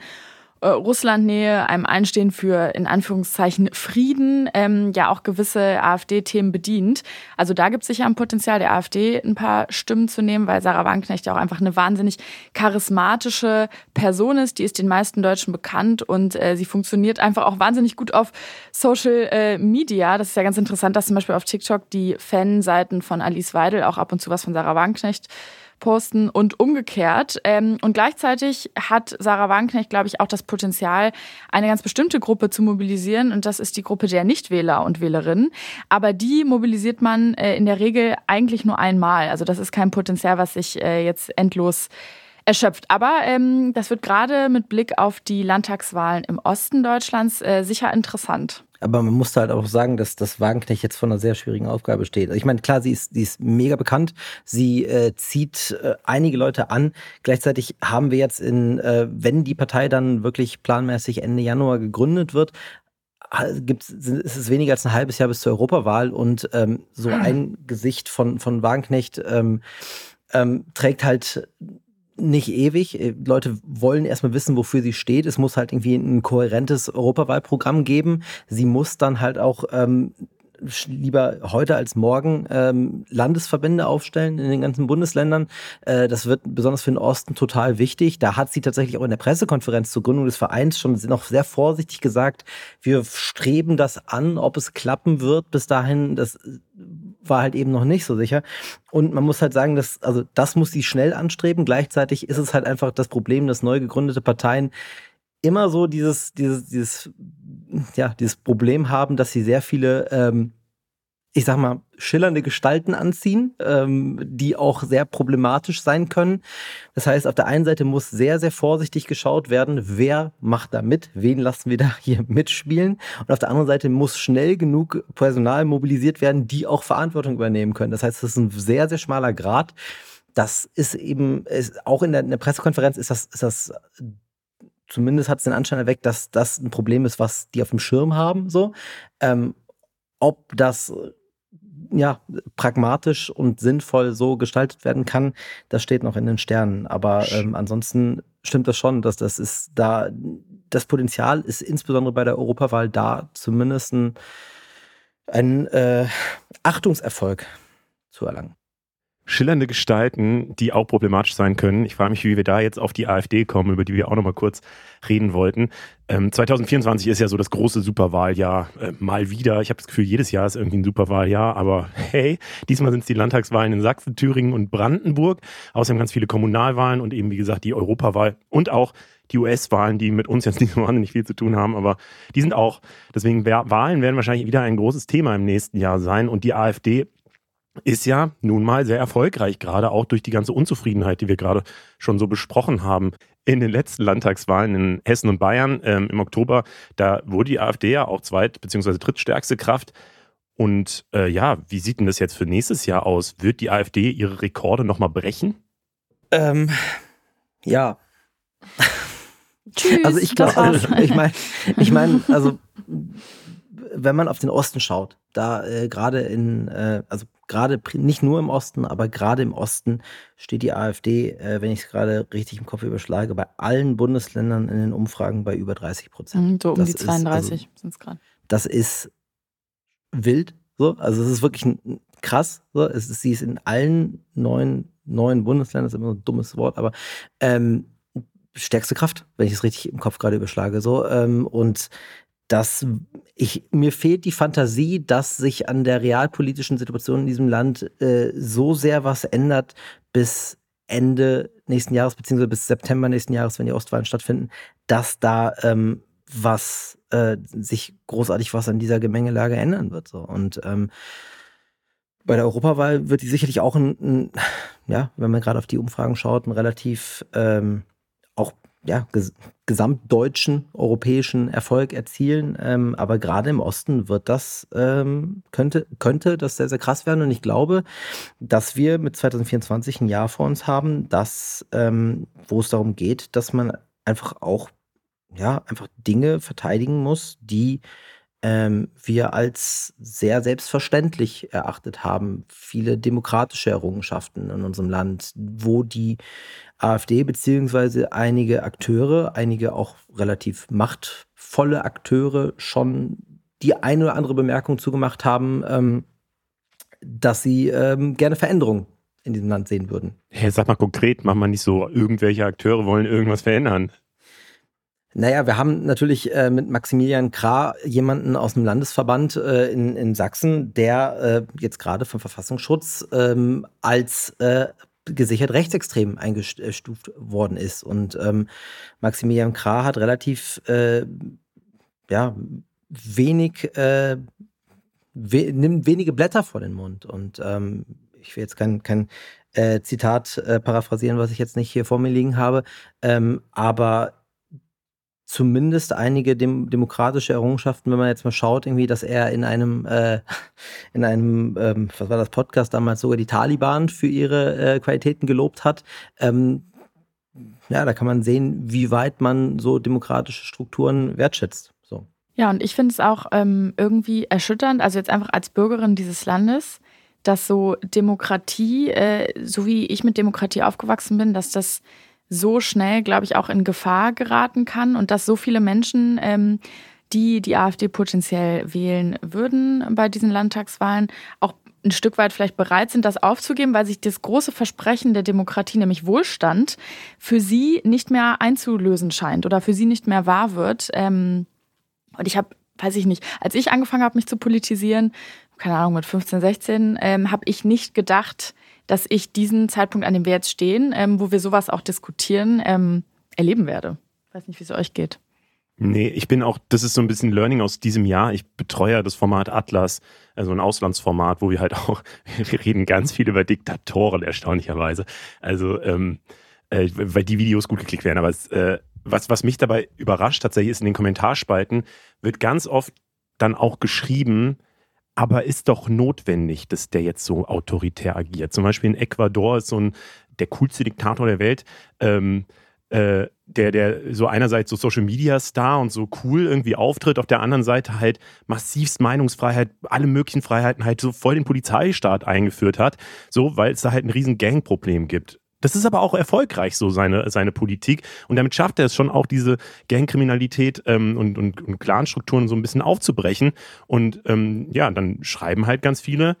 äh, Russlandnähe, einem Einstehen für in Anführungszeichen Frieden, ähm, ja auch gewisse AfD-Themen bedient. Also da gibt es sicher ein Potenzial der AfD ein paar Stimmen zu nehmen, weil Sarah Wagenknecht ja auch einfach eine wahnsinnig charismatische Person ist. Die ist den meisten Deutschen bekannt und äh, sie funktioniert einfach auch wahnsinnig gut auf Social äh, Media. Das ist ja ganz interessant, dass zum Beispiel auf TikTok die Fanseiten von Alice Weidel auch ab und zu was von Sarah Wagenknecht posten und umgekehrt. Ähm, und gleichzeitig hat Sarah Wagenknecht, glaube ich, auch das Potenzial, eine ganz bestimmte Gruppe zu mobilisieren. Und das ist die Gruppe der Nichtwähler und Wählerinnen. Aber die mobilisiert man äh, in der Regel eigentlich nur einmal. Also das ist kein Potenzial, was sich äh, jetzt endlos erschöpft. Aber ähm, das wird gerade mit Blick auf die Landtagswahlen im Osten Deutschlands äh, sicher interessant. Aber man muss halt auch sagen, dass das Wagenknecht jetzt vor einer sehr schwierigen Aufgabe steht. Also ich meine, klar, sie ist, sie ist mega bekannt. Sie äh, zieht äh, einige Leute an. Gleichzeitig haben wir jetzt in, äh, wenn die Partei dann wirklich planmäßig Ende Januar gegründet wird, gibt's, ist es weniger als ein halbes Jahr bis zur Europawahl und ähm, so ein Gesicht von, von Wagenknecht ähm, ähm, trägt halt nicht ewig. Äh, Leute wollen erstmal wissen, wofür sie steht. Es muss halt irgendwie ein kohärentes Europawahlprogramm geben. Sie muss dann halt auch ähm, lieber heute als morgen ähm, Landesverbände aufstellen in den ganzen Bundesländern. Äh, das wird besonders für den Osten total wichtig. Da hat sie tatsächlich auch in der Pressekonferenz zur Gründung des Vereins schon noch sehr vorsichtig gesagt, wir streben das an, ob es klappen wird. Bis dahin, das war halt eben noch nicht so sicher. Und man muss halt sagen, dass, also das muss sie schnell anstreben. Gleichzeitig ist es halt einfach das Problem, dass neu gegründete Parteien immer so dieses, dieses, dieses, ja, dieses Problem haben, dass sie sehr viele, ähm, ich sag mal, schillernde Gestalten anziehen, ähm, die auch sehr problematisch sein können. Das heißt, auf der einen Seite muss sehr, sehr vorsichtig geschaut werden, wer macht da mit, wen lassen wir da hier mitspielen. Und auf der anderen Seite muss schnell genug Personal mobilisiert werden, die auch Verantwortung übernehmen können. Das heißt, das ist ein sehr, sehr schmaler Grad. Das ist eben, ist, auch in der, in der Pressekonferenz ist das, ist das zumindest hat es den Anschein erweckt, dass das ein Problem ist, was die auf dem Schirm haben. So, ähm, ob das ja pragmatisch und sinnvoll so gestaltet werden kann, das steht noch in den Sternen. Aber ähm, ansonsten stimmt das schon, dass das ist da das Potenzial ist insbesondere bei der Europawahl da, zumindest ein, ein äh, Achtungserfolg zu erlangen schillernde Gestalten, die auch problematisch sein können. Ich frage mich, wie wir da jetzt auf die AfD kommen, über die wir auch noch mal kurz reden wollten. Ähm, 2024 ist ja so das große Superwahljahr äh, mal wieder. Ich habe das Gefühl, jedes Jahr ist irgendwie ein Superwahljahr, aber hey, diesmal sind es die Landtagswahlen in Sachsen, Thüringen und Brandenburg. Außerdem ganz viele Kommunalwahlen und eben, wie gesagt, die Europawahl und auch die US-Wahlen, die mit uns jetzt nicht so wahnsinnig viel zu tun haben, aber die sind auch, deswegen Wahlen werden wahrscheinlich wieder ein großes Thema im nächsten Jahr sein und die AfD ist ja nun mal sehr erfolgreich, gerade auch durch die ganze Unzufriedenheit, die wir gerade schon so besprochen haben. In den letzten Landtagswahlen in Hessen und Bayern ähm, im Oktober, da wurde die AfD ja auch zweit- bzw. drittstärkste Kraft. Und äh, ja, wie sieht denn das jetzt für nächstes Jahr aus? Wird die AfD ihre Rekorde nochmal brechen? Ähm, ja. Tschüss. Also ich glaube, also, ich meine, ich meine, also wenn man auf den Osten schaut, da äh, gerade in, äh, also gerade nicht nur im Osten, aber gerade im Osten steht die AfD, äh, wenn ich es gerade richtig im Kopf überschlage, bei allen Bundesländern in den Umfragen bei über 30 Prozent. Mhm, so um das die 32 also, sind es gerade. Das ist wild, so. Also es ist wirklich krass. So. Es ist, sie ist in allen neuen, neuen Bundesländern, das ist immer so ein dummes Wort, aber ähm, stärkste Kraft, wenn ich es richtig im Kopf gerade überschlage. So. Ähm, und dass ich, mir fehlt die Fantasie, dass sich an der realpolitischen Situation in diesem Land äh, so sehr was ändert, bis Ende nächsten Jahres, beziehungsweise bis September nächsten Jahres, wenn die Ostwahlen stattfinden, dass da ähm, was äh, sich großartig was an dieser Gemengelage ändern wird. So. Und ähm, bei der Europawahl wird die sicherlich auch ein, ein ja, wenn man gerade auf die Umfragen schaut, ein relativ ähm, ja, ges gesamtdeutschen europäischen Erfolg erzielen. Ähm, aber gerade im Osten wird das, ähm, könnte, könnte das sehr, sehr krass werden. Und ich glaube, dass wir mit 2024 ein Jahr vor uns haben, das, ähm, wo es darum geht, dass man einfach auch ja, einfach Dinge verteidigen muss, die ähm, wir als sehr selbstverständlich erachtet haben. Viele demokratische Errungenschaften in unserem Land, wo die AfD beziehungsweise einige Akteure, einige auch relativ machtvolle Akteure schon die eine oder andere Bemerkung zugemacht haben, ähm, dass sie ähm, gerne Veränderungen in diesem Land sehen würden. Hey, sag mal konkret, mach mal nicht so, irgendwelche Akteure wollen irgendwas verändern. Naja, wir haben natürlich äh, mit Maximilian Krah jemanden aus dem Landesverband äh, in, in Sachsen, der äh, jetzt gerade vom Verfassungsschutz ähm, als äh, gesichert rechtsextrem eingestuft worden ist. Und ähm, Maximilian Krah hat relativ äh, ja, wenig, äh, we nimmt wenige Blätter vor den Mund. Und ähm, ich will jetzt kein, kein Zitat paraphrasieren, was ich jetzt nicht hier vor mir liegen habe, ähm, aber zumindest einige dem, demokratische Errungenschaften, wenn man jetzt mal schaut, irgendwie, dass er in einem, äh, in einem, ähm, was war das Podcast damals, sogar die Taliban für ihre äh, Qualitäten gelobt hat. Ähm, ja, da kann man sehen, wie weit man so demokratische Strukturen wertschätzt. So. Ja, und ich finde es auch ähm, irgendwie erschütternd, also jetzt einfach als Bürgerin dieses Landes, dass so Demokratie, äh, so wie ich mit Demokratie aufgewachsen bin, dass das so schnell, glaube ich, auch in Gefahr geraten kann und dass so viele Menschen, ähm, die die AfD potenziell wählen würden bei diesen Landtagswahlen, auch ein Stück weit vielleicht bereit sind, das aufzugeben, weil sich das große Versprechen der Demokratie, nämlich Wohlstand, für sie nicht mehr einzulösen scheint oder für sie nicht mehr wahr wird. Ähm, und ich habe, weiß ich nicht, als ich angefangen habe, mich zu politisieren, keine Ahnung, mit 15, 16, ähm, habe ich nicht gedacht, dass ich diesen Zeitpunkt, an dem wir jetzt stehen, ähm, wo wir sowas auch diskutieren, ähm, erleben werde. Ich weiß nicht, wie es euch geht. Nee, ich bin auch, das ist so ein bisschen Learning aus diesem Jahr. Ich betreue das Format Atlas, also ein Auslandsformat, wo wir halt auch, wir reden ganz viel über Diktatoren, erstaunlicherweise. Also, ähm, äh, weil die Videos gut geklickt werden. Aber es, äh, was, was mich dabei überrascht tatsächlich ist, in den Kommentarspalten wird ganz oft dann auch geschrieben, aber ist doch notwendig, dass der jetzt so autoritär agiert. Zum Beispiel in Ecuador ist so ein der coolste Diktator der Welt. Ähm, äh, der, der so einerseits so Social Media Star und so cool irgendwie auftritt, auf der anderen Seite halt massivst Meinungsfreiheit, alle möglichen Freiheiten halt so voll den Polizeistaat eingeführt hat, so, weil es da halt ein riesen Gangproblem gibt. Das ist aber auch erfolgreich so seine, seine Politik. Und damit schafft er es schon auch, diese Gangkriminalität ähm, und, und, und Clanstrukturen so ein bisschen aufzubrechen. Und ähm, ja, dann schreiben halt ganz viele,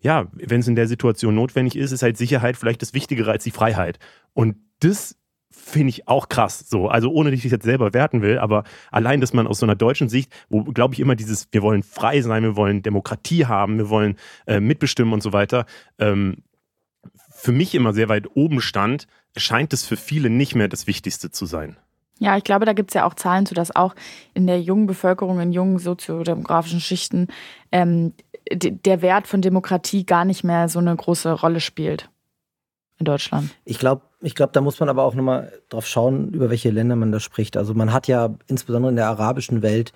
ja, wenn es in der Situation notwendig ist, ist halt Sicherheit vielleicht das Wichtigere als die Freiheit. Und das finde ich auch krass. So, also ohne dass ich das jetzt selber werten will, aber allein, dass man aus so einer deutschen Sicht, wo glaube ich immer dieses, wir wollen frei sein, wir wollen Demokratie haben, wir wollen äh, mitbestimmen und so weiter, ähm, für mich immer sehr weit oben stand, scheint es für viele nicht mehr das Wichtigste zu sein. Ja, ich glaube, da gibt es ja auch Zahlen zu, dass auch in der jungen Bevölkerung, in jungen soziodemografischen Schichten ähm, der Wert von Demokratie gar nicht mehr so eine große Rolle spielt in Deutschland. Ich glaube, ich glaube, da muss man aber auch nochmal drauf schauen, über welche Länder man da spricht. Also man hat ja insbesondere in der arabischen Welt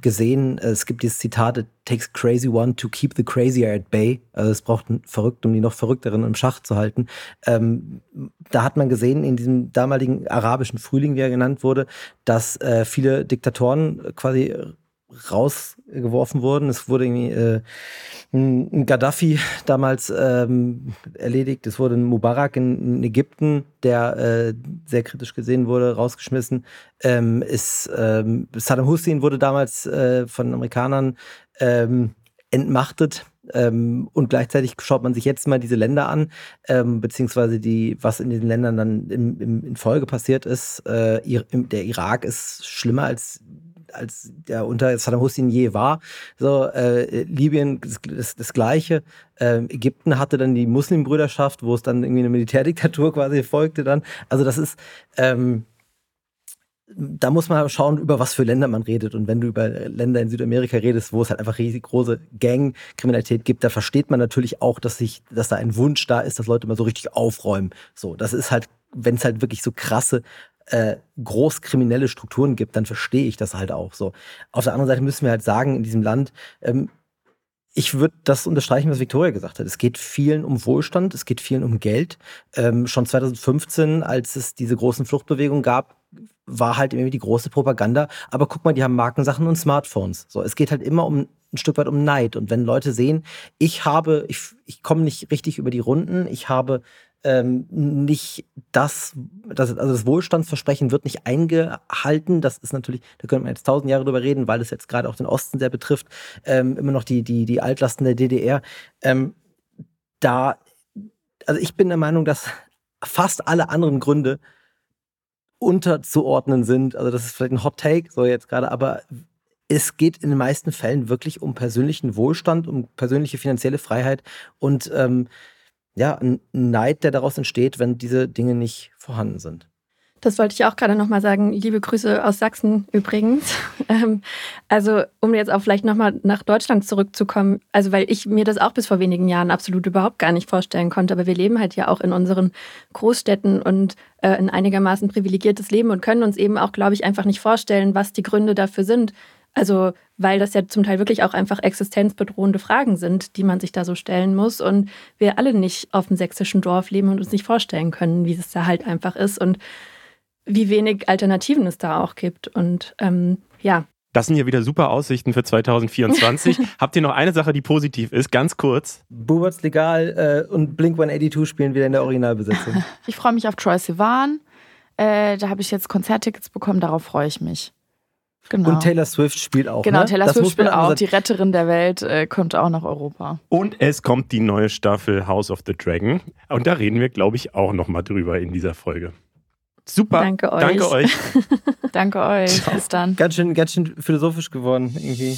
gesehen, es gibt dieses Zitat, it takes crazy one to keep the crazier at bay. Also es braucht einen Verrückten, um die noch Verrückteren im Schach zu halten. Ähm, da hat man gesehen, in diesem damaligen arabischen Frühling, wie er genannt wurde, dass äh, viele Diktatoren quasi rausgeworfen wurden. Es wurde irgendwie äh, ein Gaddafi damals ähm, erledigt. Es wurde ein Mubarak in, Ägypten, der äh, sehr kritisch gesehen wurde, rausgeschmissen. Ähm, ist, ähm, Saddam Hussein wurde damals äh, von Amerikanern ähm, entmachtet. Ähm, und gleichzeitig schaut man sich jetzt mal diese Länder an, ähm, beziehungsweise die, was in diesen Ländern dann im, im, in Folge passiert ist. Äh, der Irak ist schlimmer als als der unter Saddam Hussein je war. So, äh, Libyen das, das, das Gleiche. Ähm, Ägypten hatte dann die Muslimbrüderschaft, wo es dann irgendwie eine Militärdiktatur quasi folgte dann. Also das ist, ähm, da muss man schauen, über was für Länder man redet. Und wenn du über Länder in Südamerika redest, wo es halt einfach riesig große Gang-Kriminalität gibt, da versteht man natürlich auch, dass sich, dass da ein Wunsch da ist, dass Leute mal so richtig aufräumen. So, das ist halt, wenn es halt wirklich so krasse äh, großkriminelle Strukturen gibt, dann verstehe ich das halt auch so. Auf der anderen Seite müssen wir halt sagen, in diesem Land, ähm, ich würde das unterstreichen, was Victoria gesagt hat. Es geht vielen um Wohlstand, es geht vielen um Geld. Ähm, schon 2015, als es diese großen Fluchtbewegungen gab, war halt irgendwie die große Propaganda. Aber guck mal, die haben Markensachen und Smartphones. So, es geht halt immer um ein Stück weit um Neid. Und wenn Leute sehen, ich habe, ich, ich komme nicht richtig über die Runden, ich habe ähm, nicht das, das, also das Wohlstandsversprechen wird nicht eingehalten. Das ist natürlich, da könnte man jetzt tausend Jahre drüber reden, weil es jetzt gerade auch den Osten sehr betrifft, ähm, immer noch die, die, die Altlasten der DDR. Ähm, da, also ich bin der Meinung, dass fast alle anderen Gründe unterzuordnen sind. Also das ist vielleicht ein Hot Take, so jetzt gerade, aber es geht in den meisten Fällen wirklich um persönlichen Wohlstand, um persönliche finanzielle Freiheit und ähm, ja, ein Neid, der daraus entsteht, wenn diese Dinge nicht vorhanden sind. Das wollte ich auch gerade nochmal sagen. Liebe Grüße aus Sachsen übrigens. Ähm, also, um jetzt auch vielleicht nochmal nach Deutschland zurückzukommen, also weil ich mir das auch bis vor wenigen Jahren absolut überhaupt gar nicht vorstellen konnte, aber wir leben halt ja auch in unseren Großstädten und äh, ein einigermaßen privilegiertes Leben und können uns eben auch, glaube ich, einfach nicht vorstellen, was die Gründe dafür sind. Also, weil das ja zum Teil wirklich auch einfach existenzbedrohende Fragen sind, die man sich da so stellen muss. Und wir alle nicht auf dem sächsischen Dorf leben und uns nicht vorstellen können, wie es da halt einfach ist und wie wenig Alternativen es da auch gibt. Und ähm, ja. Das sind ja wieder super Aussichten für 2024. Habt ihr noch eine Sache, die positiv ist? Ganz kurz. Buberts legal äh, und Blink 182 spielen wieder in der Originalbesetzung. Ich freue mich auf Troy Sivan. Äh, da habe ich jetzt Konzerttickets bekommen, darauf freue ich mich. Genau. Und Taylor Swift spielt auch. Genau, ne? Taylor das Swift spielt auch. Die Retterin der Welt äh, kommt auch nach Europa. Und es kommt die neue Staffel House of the Dragon. Und da reden wir, glaube ich, auch nochmal drüber in dieser Folge. Super. Danke euch. Danke euch. Danke euch. Bis dann. Ganz schön, ganz schön philosophisch geworden, irgendwie.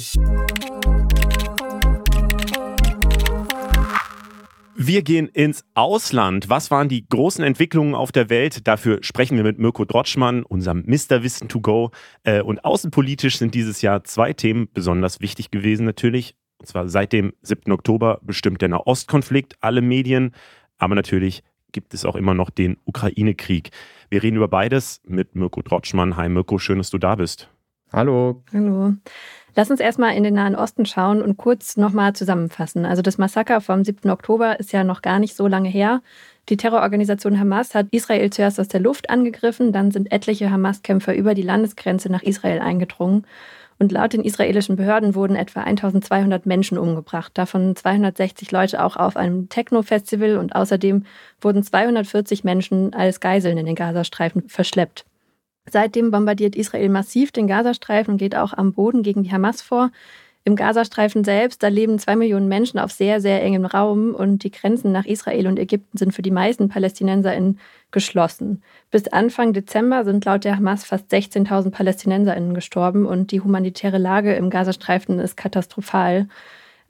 Wir gehen ins Ausland. Was waren die großen Entwicklungen auf der Welt? Dafür sprechen wir mit Mirko Drotschmann, unserem Mr. Wissen to go. Äh, und außenpolitisch sind dieses Jahr zwei Themen besonders wichtig gewesen natürlich. Und zwar seit dem 7. Oktober bestimmt der Nahostkonflikt alle Medien. Aber natürlich gibt es auch immer noch den Ukraine-Krieg. Wir reden über beides mit Mirko Drotschmann. Hi Mirko, schön, dass du da bist. Hallo. Hallo. Lass uns erstmal in den Nahen Osten schauen und kurz nochmal zusammenfassen. Also das Massaker vom 7. Oktober ist ja noch gar nicht so lange her. Die Terrororganisation Hamas hat Israel zuerst aus der Luft angegriffen, dann sind etliche Hamas-Kämpfer über die Landesgrenze nach Israel eingedrungen. Und laut den israelischen Behörden wurden etwa 1200 Menschen umgebracht, davon 260 Leute auch auf einem Techno-Festival und außerdem wurden 240 Menschen als Geiseln in den Gazastreifen verschleppt. Seitdem bombardiert Israel massiv den Gazastreifen und geht auch am Boden gegen die Hamas vor. Im Gazastreifen selbst, da leben zwei Millionen Menschen auf sehr, sehr engem Raum und die Grenzen nach Israel und Ägypten sind für die meisten PalästinenserInnen geschlossen. Bis Anfang Dezember sind laut der Hamas fast 16.000 PalästinenserInnen gestorben und die humanitäre Lage im Gazastreifen ist katastrophal.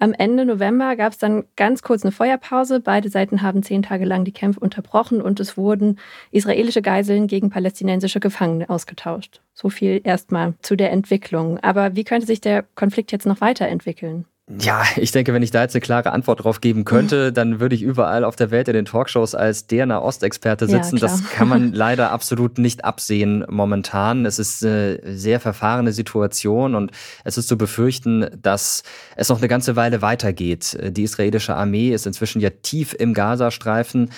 Am Ende November gab es dann ganz kurz eine Feuerpause. Beide Seiten haben zehn Tage lang die Kämpfe unterbrochen und es wurden israelische Geiseln gegen palästinensische Gefangene ausgetauscht. So viel erstmal zu der Entwicklung. Aber wie könnte sich der Konflikt jetzt noch weiterentwickeln? Ja, ich denke, wenn ich da jetzt eine klare Antwort drauf geben könnte, dann würde ich überall auf der Welt in den Talkshows als der Nahostexperte sitzen. Ja, das kann man leider absolut nicht absehen momentan. Es ist eine sehr verfahrene Situation und es ist zu befürchten, dass es noch eine ganze Weile weitergeht. Die israelische Armee ist inzwischen ja tief im Gazastreifen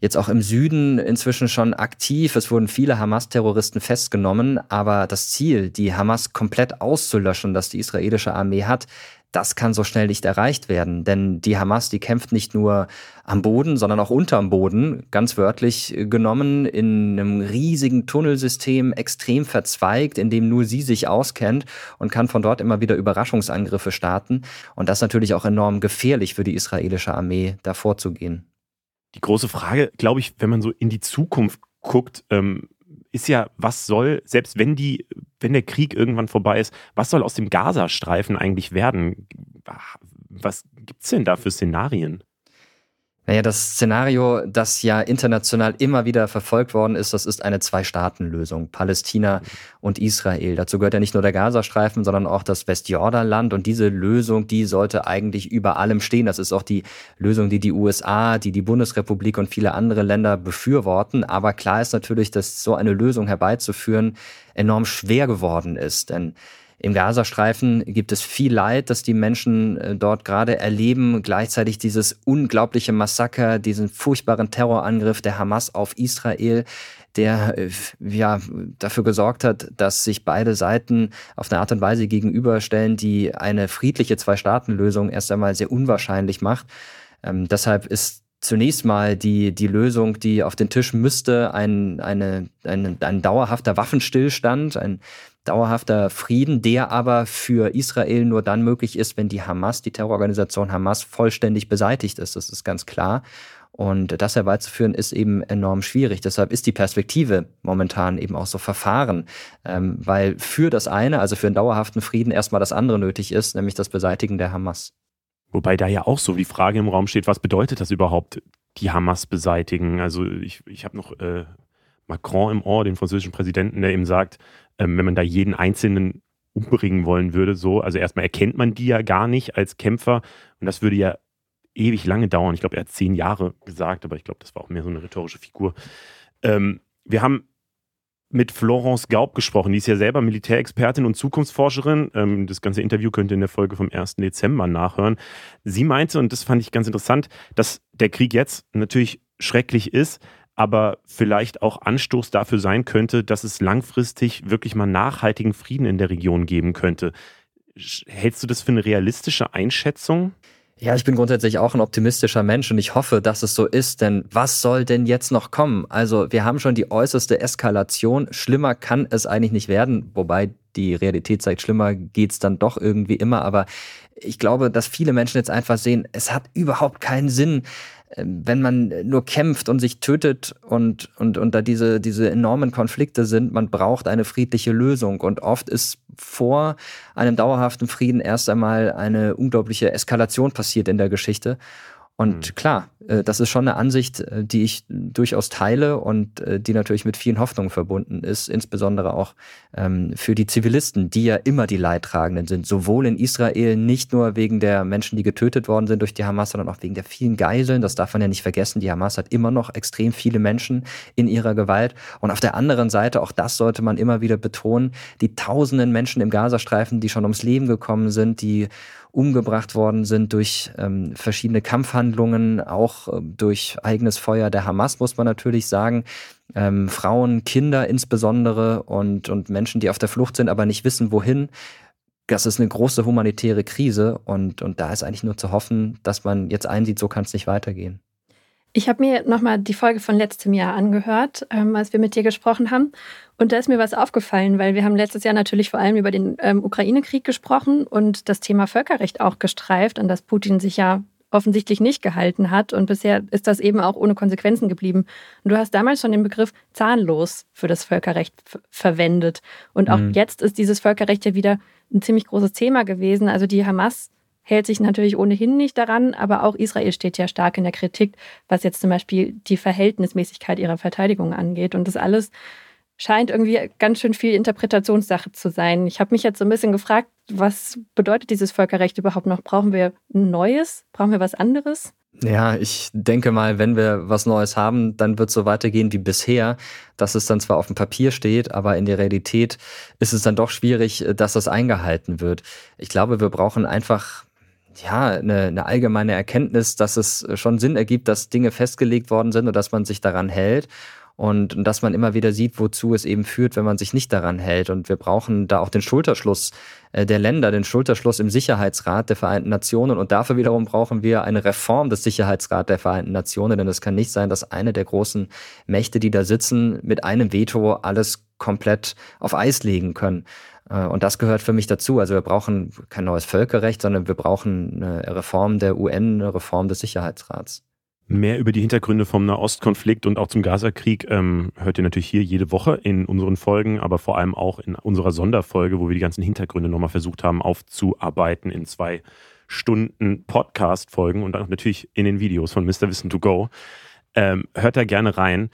jetzt auch im Süden inzwischen schon aktiv. Es wurden viele Hamas-Terroristen festgenommen, aber das Ziel, die Hamas komplett auszulöschen, das die israelische Armee hat, das kann so schnell nicht erreicht werden. Denn die Hamas, die kämpft nicht nur am Boden, sondern auch unterm Boden, ganz wörtlich genommen, in einem riesigen Tunnelsystem, extrem verzweigt, in dem nur sie sich auskennt und kann von dort immer wieder Überraschungsangriffe starten. Und das ist natürlich auch enorm gefährlich für die israelische Armee, da vorzugehen. Die große Frage, glaube ich, wenn man so in die Zukunft guckt, ähm, ist ja, was soll, selbst wenn die, wenn der Krieg irgendwann vorbei ist, was soll aus dem Gazastreifen eigentlich werden? Was gibt es denn da für Szenarien? Naja, das Szenario, das ja international immer wieder verfolgt worden ist, das ist eine Zwei-Staaten-Lösung. Palästina und Israel. Dazu gehört ja nicht nur der Gazastreifen, sondern auch das Westjordanland. Und diese Lösung, die sollte eigentlich über allem stehen. Das ist auch die Lösung, die die USA, die die Bundesrepublik und viele andere Länder befürworten. Aber klar ist natürlich, dass so eine Lösung herbeizuführen enorm schwer geworden ist. Denn im Gazastreifen gibt es viel Leid, das die Menschen äh, dort gerade erleben. Gleichzeitig dieses unglaubliche Massaker, diesen furchtbaren Terrorangriff der Hamas auf Israel, der äh, ja dafür gesorgt hat, dass sich beide Seiten auf eine Art und Weise gegenüberstellen, die eine friedliche Zwei-Staaten-Lösung erst einmal sehr unwahrscheinlich macht. Ähm, deshalb ist zunächst mal die, die Lösung, die auf den Tisch müsste, ein, eine, ein, ein dauerhafter Waffenstillstand, ein dauerhafter Frieden, der aber für Israel nur dann möglich ist, wenn die Hamas, die Terrororganisation Hamas, vollständig beseitigt ist. Das ist ganz klar. Und das herbeizuführen ist eben enorm schwierig. Deshalb ist die Perspektive momentan eben auch so verfahren, ähm, weil für das eine, also für einen dauerhaften Frieden, erstmal das andere nötig ist, nämlich das Beseitigen der Hamas. Wobei da ja auch so die Frage im Raum steht, was bedeutet das überhaupt, die Hamas beseitigen? Also ich, ich habe noch äh, Macron im Ohr, den französischen Präsidenten, der eben sagt, ähm, wenn man da jeden Einzelnen umbringen wollen würde, so, also erstmal erkennt man die ja gar nicht als Kämpfer und das würde ja ewig lange dauern. Ich glaube, er hat zehn Jahre gesagt, aber ich glaube, das war auch mehr so eine rhetorische Figur. Ähm, wir haben mit Florence Gaub gesprochen. Die ist ja selber Militärexpertin und Zukunftsforscherin. Ähm, das ganze Interview könnt ihr in der Folge vom 1. Dezember nachhören. Sie meinte, und das fand ich ganz interessant, dass der Krieg jetzt natürlich schrecklich ist, aber vielleicht auch Anstoß dafür sein könnte, dass es langfristig wirklich mal nachhaltigen Frieden in der Region geben könnte. Hältst du das für eine realistische Einschätzung? Ja, ich bin grundsätzlich auch ein optimistischer Mensch und ich hoffe, dass es so ist, denn was soll denn jetzt noch kommen? Also wir haben schon die äußerste Eskalation. Schlimmer kann es eigentlich nicht werden, wobei die Realität zeigt, schlimmer geht's dann doch irgendwie immer. Aber ich glaube, dass viele Menschen jetzt einfach sehen, es hat überhaupt keinen Sinn, wenn man nur kämpft und sich tötet und, und, und da diese, diese enormen Konflikte sind, man braucht eine friedliche Lösung. Und oft ist vor einem dauerhaften Frieden erst einmal eine unglaubliche Eskalation passiert in der Geschichte. Und mhm. klar, äh, das ist schon eine Ansicht, äh, die ich durchaus teile und äh, die natürlich mit vielen Hoffnungen verbunden ist, insbesondere auch ähm, für die Zivilisten, die ja immer die Leidtragenden sind, sowohl in Israel nicht nur wegen der Menschen, die getötet worden sind durch die Hamas, sondern auch wegen der vielen Geiseln. Das darf man ja nicht vergessen. Die Hamas hat immer noch extrem viele Menschen in ihrer Gewalt. Und auf der anderen Seite, auch das sollte man immer wieder betonen, die tausenden Menschen im Gazastreifen, die schon ums Leben gekommen sind, die umgebracht worden sind durch ähm, verschiedene Kampfhandlungen, auch äh, durch eigenes Feuer der Hamas, muss man natürlich sagen. Ähm, Frauen, Kinder insbesondere und, und Menschen, die auf der Flucht sind, aber nicht wissen, wohin. Das ist eine große humanitäre Krise und, und da ist eigentlich nur zu hoffen, dass man jetzt einsieht, so kann es nicht weitergehen. Ich habe mir nochmal die Folge von letztem Jahr angehört, ähm, als wir mit dir gesprochen haben. Und da ist mir was aufgefallen, weil wir haben letztes Jahr natürlich vor allem über den ähm, Ukraine-Krieg gesprochen und das Thema Völkerrecht auch gestreift, an das Putin sich ja offensichtlich nicht gehalten hat. Und bisher ist das eben auch ohne Konsequenzen geblieben. Und du hast damals schon den Begriff zahnlos für das Völkerrecht verwendet. Und auch mhm. jetzt ist dieses Völkerrecht ja wieder ein ziemlich großes Thema gewesen. Also die Hamas hält sich natürlich ohnehin nicht daran, aber auch Israel steht ja stark in der Kritik, was jetzt zum Beispiel die Verhältnismäßigkeit ihrer Verteidigung angeht. Und das alles scheint irgendwie ganz schön viel Interpretationssache zu sein. Ich habe mich jetzt so ein bisschen gefragt, was bedeutet dieses Völkerrecht überhaupt noch? Brauchen wir ein neues? Brauchen wir was anderes? Ja, ich denke mal, wenn wir was Neues haben, dann wird es so weitergehen wie bisher, dass es dann zwar auf dem Papier steht, aber in der Realität ist es dann doch schwierig, dass das eingehalten wird. Ich glaube, wir brauchen einfach ja, eine, eine allgemeine Erkenntnis, dass es schon Sinn ergibt, dass Dinge festgelegt worden sind und dass man sich daran hält. Und, und dass man immer wieder sieht, wozu es eben führt, wenn man sich nicht daran hält. Und wir brauchen da auch den Schulterschluss äh, der Länder, den Schulterschluss im Sicherheitsrat der Vereinten Nationen. Und dafür wiederum brauchen wir eine Reform des Sicherheitsrats der Vereinten Nationen. Denn es kann nicht sein, dass eine der großen Mächte, die da sitzen, mit einem Veto alles komplett auf Eis legen können. Äh, und das gehört für mich dazu. Also wir brauchen kein neues Völkerrecht, sondern wir brauchen eine Reform der UN, eine Reform des Sicherheitsrats. Mehr über die Hintergründe vom Nahostkonflikt und auch zum Gazakrieg ähm, hört ihr natürlich hier jede Woche in unseren Folgen, aber vor allem auch in unserer Sonderfolge, wo wir die ganzen Hintergründe nochmal versucht haben aufzuarbeiten in zwei Stunden Podcast-Folgen und auch natürlich in den Videos von Mr. Wissen to Go. Ähm, hört da gerne rein.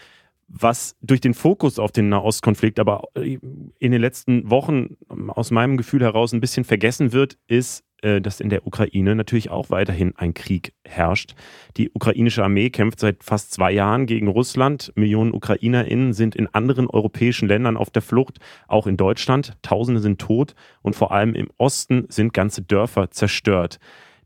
Was durch den Fokus auf den Nahostkonflikt aber in den letzten Wochen aus meinem Gefühl heraus ein bisschen vergessen wird, ist, äh, dass in der Ukraine natürlich auch weiterhin ein Krieg herrscht. Die ukrainische Armee kämpft seit fast zwei Jahren gegen Russland. Millionen UkrainerInnen sind in anderen europäischen Ländern auf der Flucht, auch in Deutschland. Tausende sind tot und vor allem im Osten sind ganze Dörfer zerstört.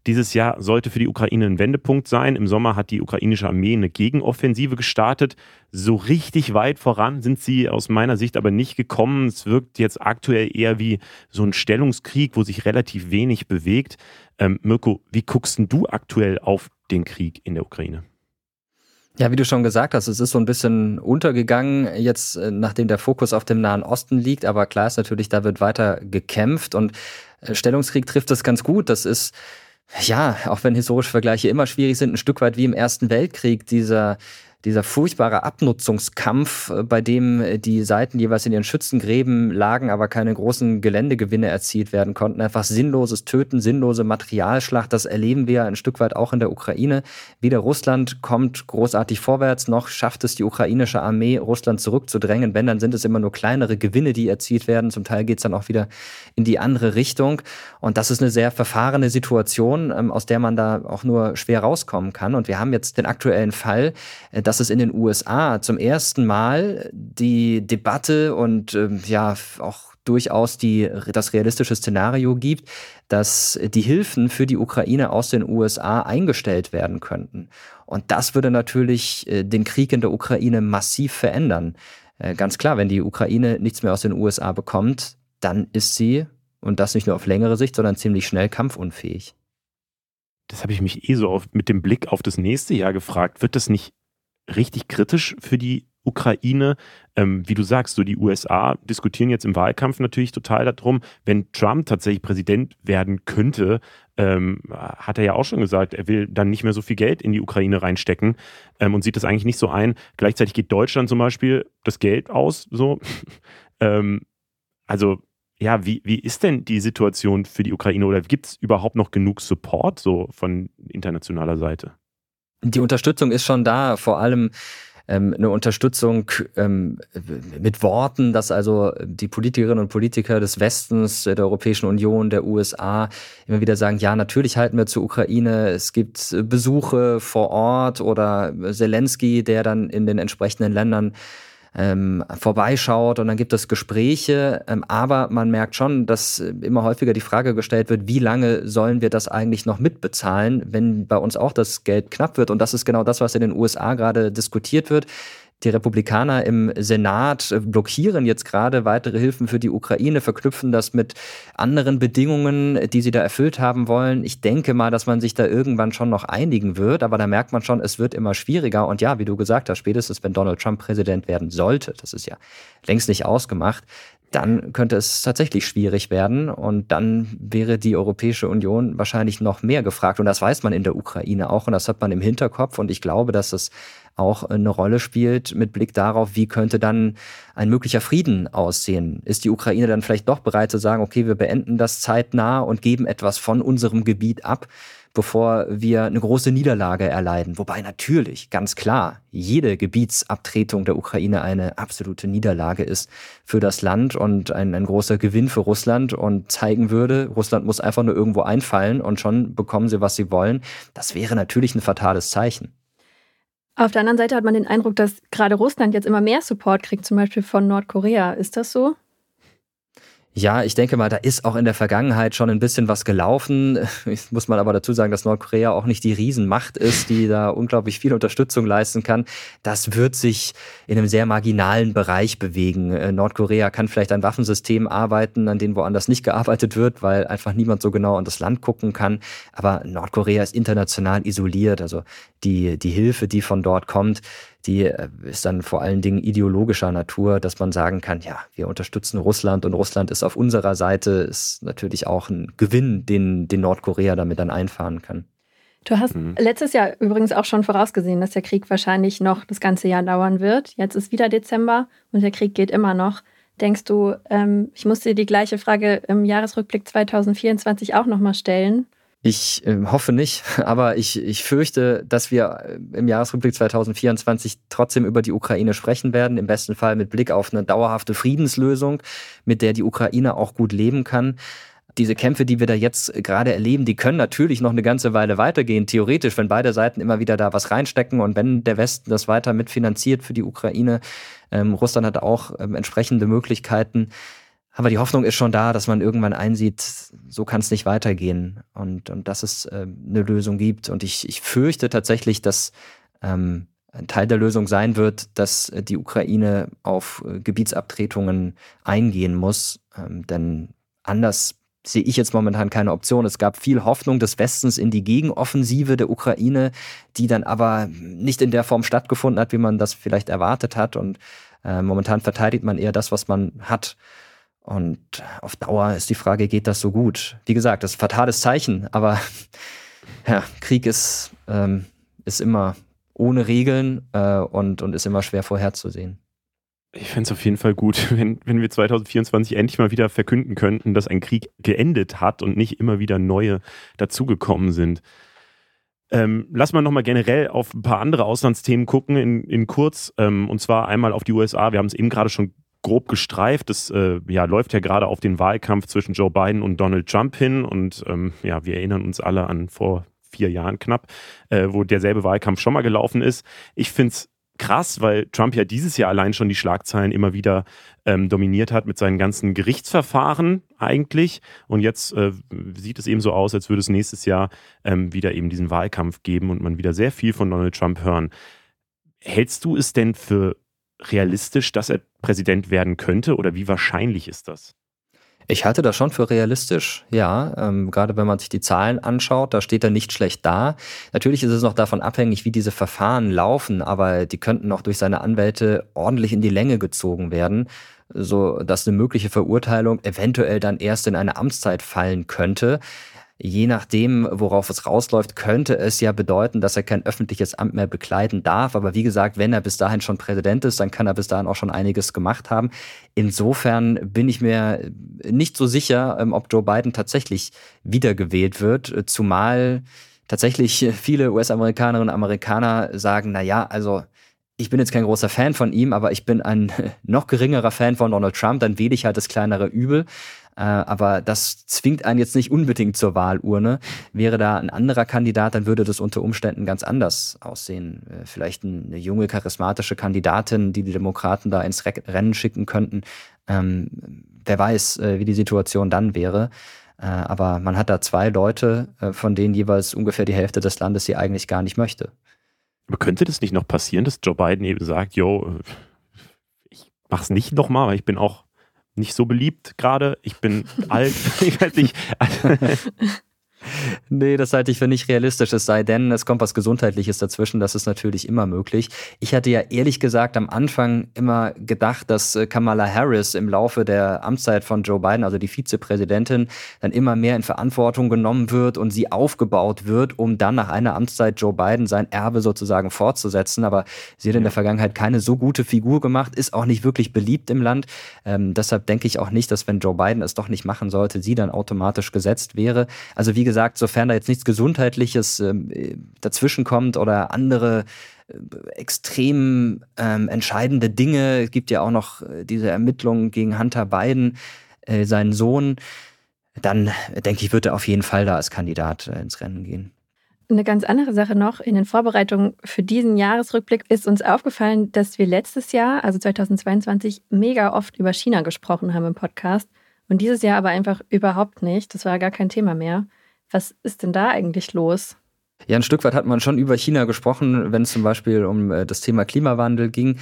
Dieses Jahr sollte für die Ukraine ein Wendepunkt sein. Im Sommer hat die ukrainische Armee eine Gegenoffensive gestartet. So richtig weit voran sind sie aus meiner Sicht aber nicht gekommen. Es wirkt jetzt aktuell eher wie so ein Stellungskrieg, wo sich relativ wenig bewegt. Ähm, Mirko, wie guckst du aktuell auf den Krieg in der Ukraine? Ja, wie du schon gesagt hast, es ist so ein bisschen untergegangen, jetzt äh, nachdem der Fokus auf dem Nahen Osten liegt. Aber klar ist natürlich, da wird weiter gekämpft und äh, Stellungskrieg trifft es ganz gut. Das ist ja, auch wenn historische Vergleiche immer schwierig sind, ein Stück weit wie im Ersten Weltkrieg, dieser dieser furchtbare Abnutzungskampf, äh, bei dem äh, die Seiten jeweils in ihren Schützengräben lagen, aber keine großen Geländegewinne erzielt werden konnten. Einfach sinnloses Töten, sinnlose Materialschlacht, das erleben wir ein Stück weit auch in der Ukraine. Weder Russland kommt großartig vorwärts, noch schafft es die ukrainische Armee, Russland zurückzudrängen. Wenn, dann sind es immer nur kleinere Gewinne, die erzielt werden. Zum Teil geht es dann auch wieder in die andere Richtung. Und das ist eine sehr verfahrene Situation, ähm, aus der man da auch nur schwer rauskommen kann. Und wir haben jetzt den aktuellen Fall, äh, dass dass es in den USA zum ersten Mal die Debatte und ähm, ja auch durchaus die, das realistische Szenario gibt, dass die Hilfen für die Ukraine aus den USA eingestellt werden könnten. Und das würde natürlich äh, den Krieg in der Ukraine massiv verändern. Äh, ganz klar, wenn die Ukraine nichts mehr aus den USA bekommt, dann ist sie, und das nicht nur auf längere Sicht, sondern ziemlich schnell kampfunfähig. Das habe ich mich eh so mit dem Blick auf das nächste Jahr gefragt. Wird das nicht richtig kritisch für die Ukraine. Ähm, wie du sagst, so die USA diskutieren jetzt im Wahlkampf natürlich total darum, wenn Trump tatsächlich Präsident werden könnte, ähm, hat er ja auch schon gesagt, er will dann nicht mehr so viel Geld in die Ukraine reinstecken ähm, und sieht das eigentlich nicht so ein. Gleichzeitig geht Deutschland zum Beispiel das Geld aus. So, ähm, also ja, wie, wie ist denn die Situation für die Ukraine oder gibt es überhaupt noch genug Support so von internationaler Seite? Die Unterstützung ist schon da, vor allem ähm, eine Unterstützung ähm, mit Worten, dass also die Politikerinnen und Politiker des Westens, der Europäischen Union, der USA immer wieder sagen, ja, natürlich halten wir zur Ukraine. Es gibt Besuche vor Ort oder Zelensky, der dann in den entsprechenden Ländern ähm, vorbeischaut und dann gibt es Gespräche. Ähm, aber man merkt schon, dass immer häufiger die Frage gestellt wird, wie lange sollen wir das eigentlich noch mitbezahlen, wenn bei uns auch das Geld knapp wird. Und das ist genau das, was in den USA gerade diskutiert wird. Die Republikaner im Senat blockieren jetzt gerade weitere Hilfen für die Ukraine, verknüpfen das mit anderen Bedingungen, die sie da erfüllt haben wollen. Ich denke mal, dass man sich da irgendwann schon noch einigen wird, aber da merkt man schon, es wird immer schwieriger. Und ja, wie du gesagt hast, spätestens wenn Donald Trump Präsident werden sollte, das ist ja längst nicht ausgemacht, dann könnte es tatsächlich schwierig werden und dann wäre die Europäische Union wahrscheinlich noch mehr gefragt. Und das weiß man in der Ukraine auch und das hat man im Hinterkopf und ich glaube, dass es auch eine Rolle spielt mit Blick darauf, wie könnte dann ein möglicher Frieden aussehen. Ist die Ukraine dann vielleicht doch bereit zu sagen, okay, wir beenden das zeitnah und geben etwas von unserem Gebiet ab? Bevor wir eine große Niederlage erleiden. Wobei natürlich, ganz klar, jede Gebietsabtretung der Ukraine eine absolute Niederlage ist für das Land und ein, ein großer Gewinn für Russland und zeigen würde, Russland muss einfach nur irgendwo einfallen und schon bekommen sie, was sie wollen. Das wäre natürlich ein fatales Zeichen. Auf der anderen Seite hat man den Eindruck, dass gerade Russland jetzt immer mehr Support kriegt, zum Beispiel von Nordkorea. Ist das so? Ja, ich denke mal, da ist auch in der Vergangenheit schon ein bisschen was gelaufen. Ich muss mal aber dazu sagen, dass Nordkorea auch nicht die Riesenmacht ist, die da unglaublich viel Unterstützung leisten kann. Das wird sich in einem sehr marginalen Bereich bewegen. Äh, Nordkorea kann vielleicht ein Waffensystem arbeiten, an dem woanders nicht gearbeitet wird, weil einfach niemand so genau an das Land gucken kann. Aber Nordkorea ist international isoliert. Also die, die Hilfe, die von dort kommt, die äh, ist dann vor allen Dingen ideologischer Natur, dass man sagen kann, ja, wir unterstützen Russland und Russland ist auf unserer Seite, ist natürlich auch ein Gewinn, den, den Nordkorea damit dann einfahren kann. Du hast mhm. letztes Jahr übrigens auch schon vorausgesehen, dass der Krieg wahrscheinlich noch das ganze Jahr dauern wird. Jetzt ist wieder Dezember und der Krieg geht immer noch. Denkst du, ähm, ich muss dir die gleiche Frage im Jahresrückblick 2024 auch nochmal stellen? Ich äh, hoffe nicht, aber ich, ich fürchte, dass wir äh, im Jahresrückblick 2024 trotzdem über die Ukraine sprechen werden, im besten Fall mit Blick auf eine dauerhafte Friedenslösung, mit der die Ukraine auch gut leben kann diese Kämpfe, die wir da jetzt gerade erleben, die können natürlich noch eine ganze Weile weitergehen, theoretisch, wenn beide Seiten immer wieder da was reinstecken und wenn der Westen das weiter mitfinanziert für die Ukraine. Ähm, Russland hat auch ähm, entsprechende Möglichkeiten. Aber die Hoffnung ist schon da, dass man irgendwann einsieht, so kann es nicht weitergehen und, und dass es äh, eine Lösung gibt. Und ich, ich fürchte tatsächlich, dass ähm, ein Teil der Lösung sein wird, dass die Ukraine auf äh, Gebietsabtretungen eingehen muss. Ähm, denn anders sehe ich jetzt momentan keine Option. Es gab viel Hoffnung des Westens in die Gegenoffensive der Ukraine, die dann aber nicht in der Form stattgefunden hat, wie man das vielleicht erwartet hat. Und äh, momentan verteidigt man eher das, was man hat. Und auf Dauer ist die Frage, geht das so gut? Wie gesagt, das ist ein fatales Zeichen, aber ja, Krieg ist, ähm, ist immer ohne Regeln äh, und, und ist immer schwer vorherzusehen. Ich fände es auf jeden Fall gut, wenn, wenn wir 2024 endlich mal wieder verkünden könnten, dass ein Krieg geendet hat und nicht immer wieder neue dazugekommen sind. Ähm, lass mal nochmal generell auf ein paar andere Auslandsthemen gucken, in, in kurz. Ähm, und zwar einmal auf die USA. Wir haben es eben gerade schon grob gestreift. Das äh, ja, läuft ja gerade auf den Wahlkampf zwischen Joe Biden und Donald Trump hin. Und ähm, ja, wir erinnern uns alle an vor vier Jahren knapp, äh, wo derselbe Wahlkampf schon mal gelaufen ist. Ich finde es krass, weil Trump ja dieses Jahr allein schon die Schlagzeilen immer wieder ähm, dominiert hat mit seinen ganzen Gerichtsverfahren eigentlich. Und jetzt äh, sieht es eben so aus, als würde es nächstes Jahr ähm, wieder eben diesen Wahlkampf geben und man wieder sehr viel von Donald Trump hören. Hältst du es denn für realistisch, dass er Präsident werden könnte oder wie wahrscheinlich ist das? Ich halte das schon für realistisch, ja. Ähm, gerade wenn man sich die Zahlen anschaut, da steht er nicht schlecht da. Natürlich ist es noch davon abhängig, wie diese Verfahren laufen, aber die könnten auch durch seine Anwälte ordentlich in die Länge gezogen werden, so dass eine mögliche Verurteilung eventuell dann erst in eine Amtszeit fallen könnte. Je nachdem, worauf es rausläuft, könnte es ja bedeuten, dass er kein öffentliches Amt mehr bekleiden darf. Aber wie gesagt, wenn er bis dahin schon Präsident ist, dann kann er bis dahin auch schon einiges gemacht haben. Insofern bin ich mir nicht so sicher, ähm, ob Joe Biden tatsächlich wiedergewählt wird, zumal tatsächlich viele US-Amerikanerinnen und Amerikaner sagen, na ja, also ich bin jetzt kein großer Fan von ihm, aber ich bin ein noch geringerer Fan von Donald Trump, dann wähle ich halt das kleinere Übel. Äh, aber das zwingt einen jetzt nicht unbedingt zur Wahlurne. Wäre da ein anderer Kandidat, dann würde das unter Umständen ganz anders aussehen. Äh, vielleicht eine junge, charismatische Kandidatin, die die Demokraten da ins Rennen schicken könnten. Ähm, wer weiß, äh, wie die Situation dann wäre. aber man hat da zwei Leute, von denen jeweils ungefähr die Hälfte des Landes sie eigentlich gar nicht möchte. Aber könnte das nicht noch passieren, dass Joe Biden eben sagt, yo, ich mach's nicht nochmal, weil ich bin auch nicht so beliebt gerade. Ich bin alt. ich weiß nicht. Nee, das halte ich für nicht realistisch. Es sei denn, es kommt was Gesundheitliches dazwischen. Das ist natürlich immer möglich. Ich hatte ja ehrlich gesagt am Anfang immer gedacht, dass äh, Kamala Harris im Laufe der Amtszeit von Joe Biden, also die Vizepräsidentin, dann immer mehr in Verantwortung genommen wird und sie aufgebaut wird, um dann nach einer Amtszeit Joe Biden sein Erbe sozusagen fortzusetzen. Aber sie hat in der Vergangenheit keine so gute Figur gemacht, ist auch nicht wirklich beliebt im Land. Ähm, deshalb denke ich auch nicht, dass wenn Joe Biden es doch nicht machen sollte, sie dann automatisch gesetzt wäre. Also wie gesagt, gesagt, sofern da jetzt nichts Gesundheitliches ähm, dazwischen kommt oder andere äh, extrem ähm, entscheidende Dinge. Es gibt ja auch noch äh, diese Ermittlungen gegen Hunter Biden, äh, seinen Sohn. Dann denke ich, wird er auf jeden Fall da als Kandidat äh, ins Rennen gehen. Eine ganz andere Sache noch, in den Vorbereitungen für diesen Jahresrückblick ist uns aufgefallen, dass wir letztes Jahr, also 2022, mega oft über China gesprochen haben im Podcast und dieses Jahr aber einfach überhaupt nicht. Das war gar kein Thema mehr. Was ist denn da eigentlich los? Ja, ein Stück weit hat man schon über China gesprochen, wenn es zum Beispiel um äh, das Thema Klimawandel ging.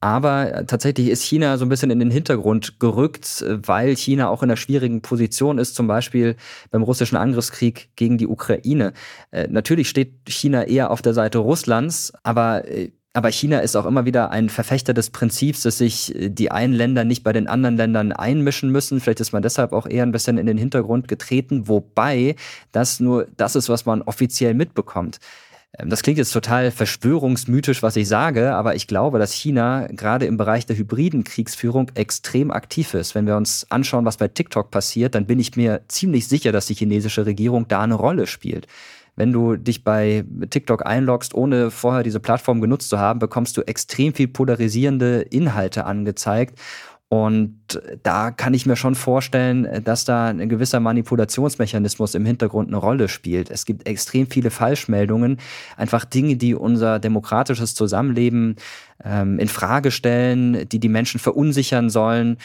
Aber äh, tatsächlich ist China so ein bisschen in den Hintergrund gerückt, äh, weil China auch in einer schwierigen Position ist, zum Beispiel beim russischen Angriffskrieg gegen die Ukraine. Natürlich steht China eher auf der Seite Russlands, aber aber China ist auch immer wieder ein Verfechter des Prinzips, dass sich äh, die einen Länder nicht bei den anderen Ländern einmischen müssen. Vielleicht ist man deshalb auch eher ein bisschen in den Hintergrund getreten, wobei das nur das ist, was man offiziell mitbekommt. Ähm, das klingt jetzt total verschwörungsmythisch, was ich sage, aber ich glaube, dass China gerade im Bereich der hybriden Kriegsführung extrem aktiv ist. Wenn wir uns anschauen, was bei TikTok passiert, dann bin ich mir ziemlich sicher, dass die chinesische Regierung da eine Rolle spielt. Wenn du dich bei TikTok einloggst, ohne vorher diese Plattform genutzt zu haben, bekommst du extrem viel polarisierende Inhalte angezeigt. Und da kann ich mir schon vorstellen, dass da ein gewisser Manipulationsmechanismus im Hintergrund eine Rolle spielt. Es gibt extrem viele Falschmeldungen, einfach Dinge, die unser demokratisches Zusammenleben ähm, in Frage stellen, die die Menschen verunsichern sollen.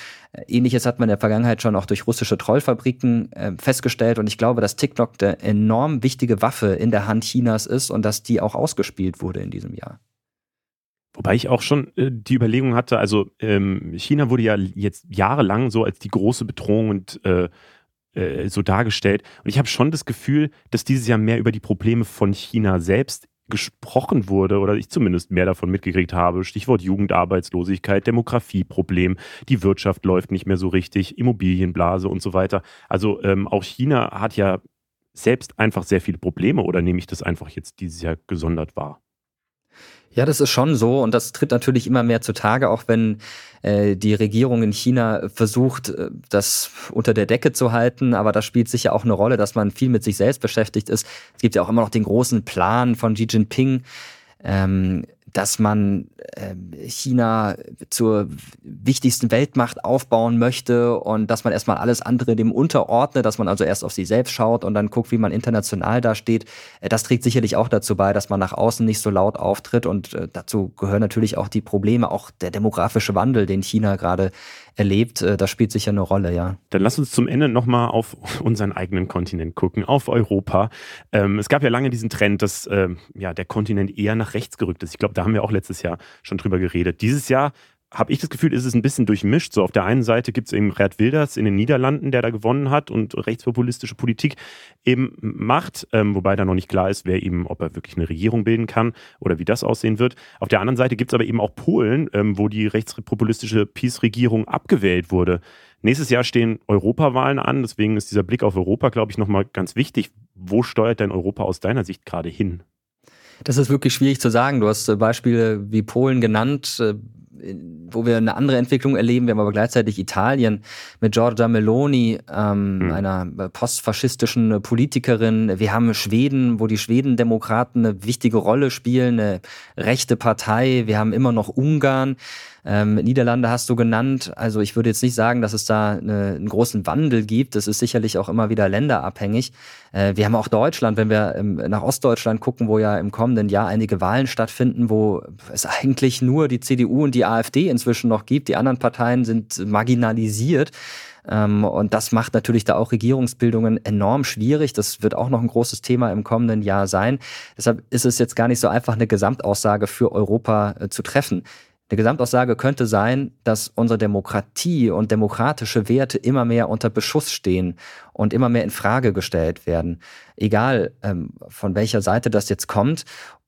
Ähnliches hat man in der Vergangenheit schon auch durch russische Trollfabriken äh, festgestellt. Und ich glaube, dass TikTok eine enorm wichtige Waffe in der Hand Chinas ist und dass die auch ausgespielt wurde in diesem Jahr. Wobei ich auch schon äh, die Überlegung hatte, also ähm, China wurde ja jetzt jahrelang so als die große Bedrohung und äh, äh, so dargestellt. Und ich habe schon das Gefühl, dass dieses Jahr mehr über die Probleme von China selbst gesprochen wurde oder ich zumindest mehr davon mitgekriegt habe. Stichwort Jugendarbeitslosigkeit, Demografieproblem, die Wirtschaft läuft nicht mehr so richtig, Immobilienblase und so weiter. Also ähm, auch China hat ja selbst einfach sehr viele Probleme oder nehme ich das einfach jetzt dieses Jahr gesondert wahr? Ja, das ist schon so und das tritt natürlich immer mehr zutage, auch wenn äh, die Regierung in China versucht, äh, das unter der Decke zu halten. Aber da spielt sicher auch eine Rolle, dass man viel mit sich selbst beschäftigt ist. Es gibt ja auch immer noch den großen Plan von Xi Jinping, ähm, dass man äh, China zur wichtigsten Weltmacht aufbauen möchte und dass man erstmal alles andere dem unterordnet, dass man also erst auf sich selbst schaut und dann guckt, wie man international dasteht. Äh, das trägt sicherlich auch dazu bei, dass man nach außen nicht so laut auftritt und äh, dazu gehören natürlich auch die Probleme, auch der demografische Wandel, den China gerade erlebt. Äh, das spielt sicher eine Rolle, ja. Dann lass uns zum Ende nochmal auf unseren eigenen Kontinent gucken, auf Europa. Ähm, es gab ja lange diesen Trend, dass ähm, der Kontinent eher nach rechts gerückt ist. Ich glaube, da haben wir auch letztes Jahr schon drüber geredet. Dieses Jahr habe ich das Gefühl, ist es ein bisschen durchmischt. So auf der einen Seite gibt es eben Gerd Wilders in den Niederlanden, der da gewonnen hat und rechtspopulistische Politik eben macht, ähm, wobei da noch nicht klar ist, wer eben, ob er wirklich eine Regierung bilden kann oder wie das aussehen wird. Auf der anderen Seite gibt es aber eben auch Polen, ähm, wo die rechtspopulistische PiS-Regierung abgewählt wurde. Nächstes Jahr stehen Europawahlen an, deswegen ist dieser Blick auf Europa, glaube ich, nochmal ganz wichtig. Wo steuert denn Europa aus deiner Sicht gerade hin? Das ist wirklich schwierig zu sagen. Du hast äh, Beispiele wie Polen genannt, äh, wo wir eine andere Entwicklung erleben. Wir haben aber gleichzeitig Italien mit Giorgia Meloni, ähm, mhm. einer äh, postfaschistischen Politikerin. Wir haben Schweden, wo die Schwedendemokraten eine wichtige Rolle spielen, eine rechte Partei. Wir haben immer noch Ungarn. Ähm, Niederlande hast du genannt. Also ich würde jetzt nicht sagen, dass es da eine, einen großen Wandel gibt. Das ist sicherlich auch immer wieder länderabhängig. Äh, wir haben auch Deutschland, wenn wir ähm, nach Ostdeutschland gucken, wo ja im kommenden Jahr einige Wahlen stattfinden, wo es eigentlich nur die CDU und die AfD inzwischen noch gibt. Die anderen Parteien sind marginalisiert. Ähm, und das macht natürlich da auch Regierungsbildungen enorm schwierig. Das wird auch noch ein großes Thema im kommenden Jahr sein. Deshalb ist es jetzt gar nicht so einfach, eine Gesamtaussage für Europa äh, zu treffen. Eine Gesamtaussage könnte sein, dass unsere Demokratie und demokratische Werte immer mehr unter Beschuss stehen und immer mehr in Frage gestellt werden. Egal, ähm, von welcher Seite das jetzt kommt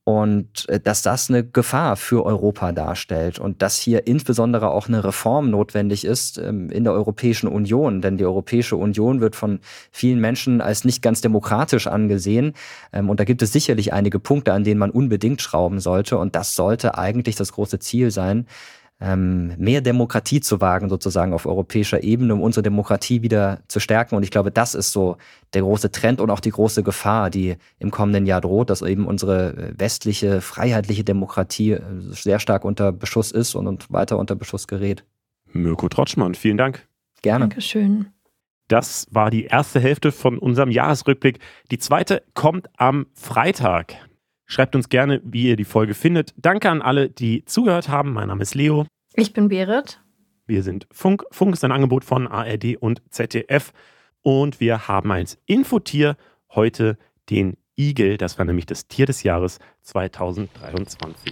und äh, dass das eine Gefahr für Europa darstellt und dass hier insbesondere auch eine Reform notwendig ist ähm, in der Europäischen Union. Denn die Europäische Union wird von vielen Menschen als nicht ganz demokratisch angesehen. Ähm, und da gibt es sicherlich einige Punkte, an denen man unbedingt schrauben sollte. Und das sollte eigentlich das große Ziel sein, ähm, mehr Demokratie zu wagen, sozusagen auf europäischer Ebene, um unsere Demokratie wieder zu stärken. Und ich glaube, das ist so der große Trend und auch die große Gefahr, die im kommenden Jahr droht, dass eben unsere äh, westliche, freiheitliche Demokratie äh, sehr stark unter Beschuss ist und weiter unter Beschuss gerät. Mirko Trotschmann, vielen Dank. Gerne. Dankeschön. Das war die erste Hälfte von unserem Jahresrückblick. Die zweite kommt am Freitag. Schreibt uns gerne, wie ihr die Folge findet. Danke an alle, die zugehört haben. Mein Name ist Leo. Ich bin Berit. Wir sind Funk. Funk ist ein Angebot von ARD und ZDF. Und wir haben als Infotier heute den Igel. Das war nämlich das Tier des Jahres 2023.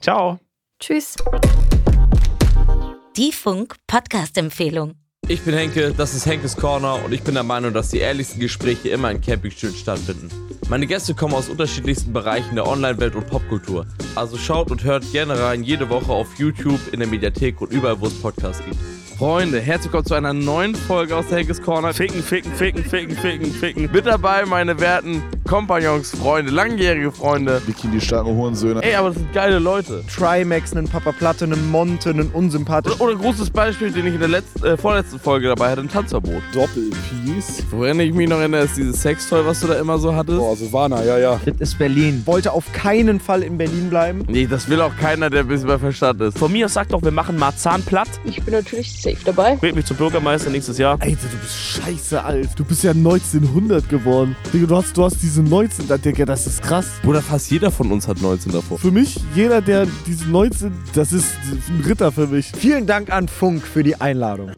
Ciao. Tschüss. Die Funk-Podcast-Empfehlung. Ich bin Henke, das ist Henkes Corner und ich bin der Meinung, dass die ehrlichsten Gespräche immer in Campingstühlen stattfinden. Meine Gäste kommen aus unterschiedlichsten Bereichen der Online-Welt und Popkultur. Also schaut und hört gerne rein jede Woche auf YouTube, in der Mediathek und überall, wo es Podcasts gibt. Freunde, herzlich willkommen zu einer neuen Folge aus der Henkes Corner. Ficken, ficken, ficken, ficken, ficken, ficken. Mit dabei meine werten Kompagnons, Freunde, langjährige Freunde. Bikini starken Hurensöhne. Ey, aber das sind geile Leute. Trimax, einen Papa Platte, einen Monte, einen unsympathischen. Oder, oder ein großes Beispiel, den ich in der letzten, äh, vorletzten Folge dabei hatte, ein Tanzverbot. Doppelpiece. Woran ich mich noch erinnere, ist dieses Sextoy, was du da immer so hattest. Boah, Silvana, ja, ja. Das ist Berlin. Wollte auf keinen Fall in Berlin bleiben. Nee, das will auch keiner, der ein bisschen bei Verstand ist. Von mir aus sagt doch, wir machen Marzahn platt. Ich bin natürlich safe dabei. Wählt mich zum Bürgermeister nächstes Jahr. Alter, du bist scheiße alt. Du bist ja 1900 geworden. Digga, du hast, du hast diese 19, da, Digga, das ist krass. Bruder, fast jeder von uns hat 19 davor. Für mich, jeder, der diese 19, das ist ein Ritter für mich. Vielen Dank an Funk für die Einladung.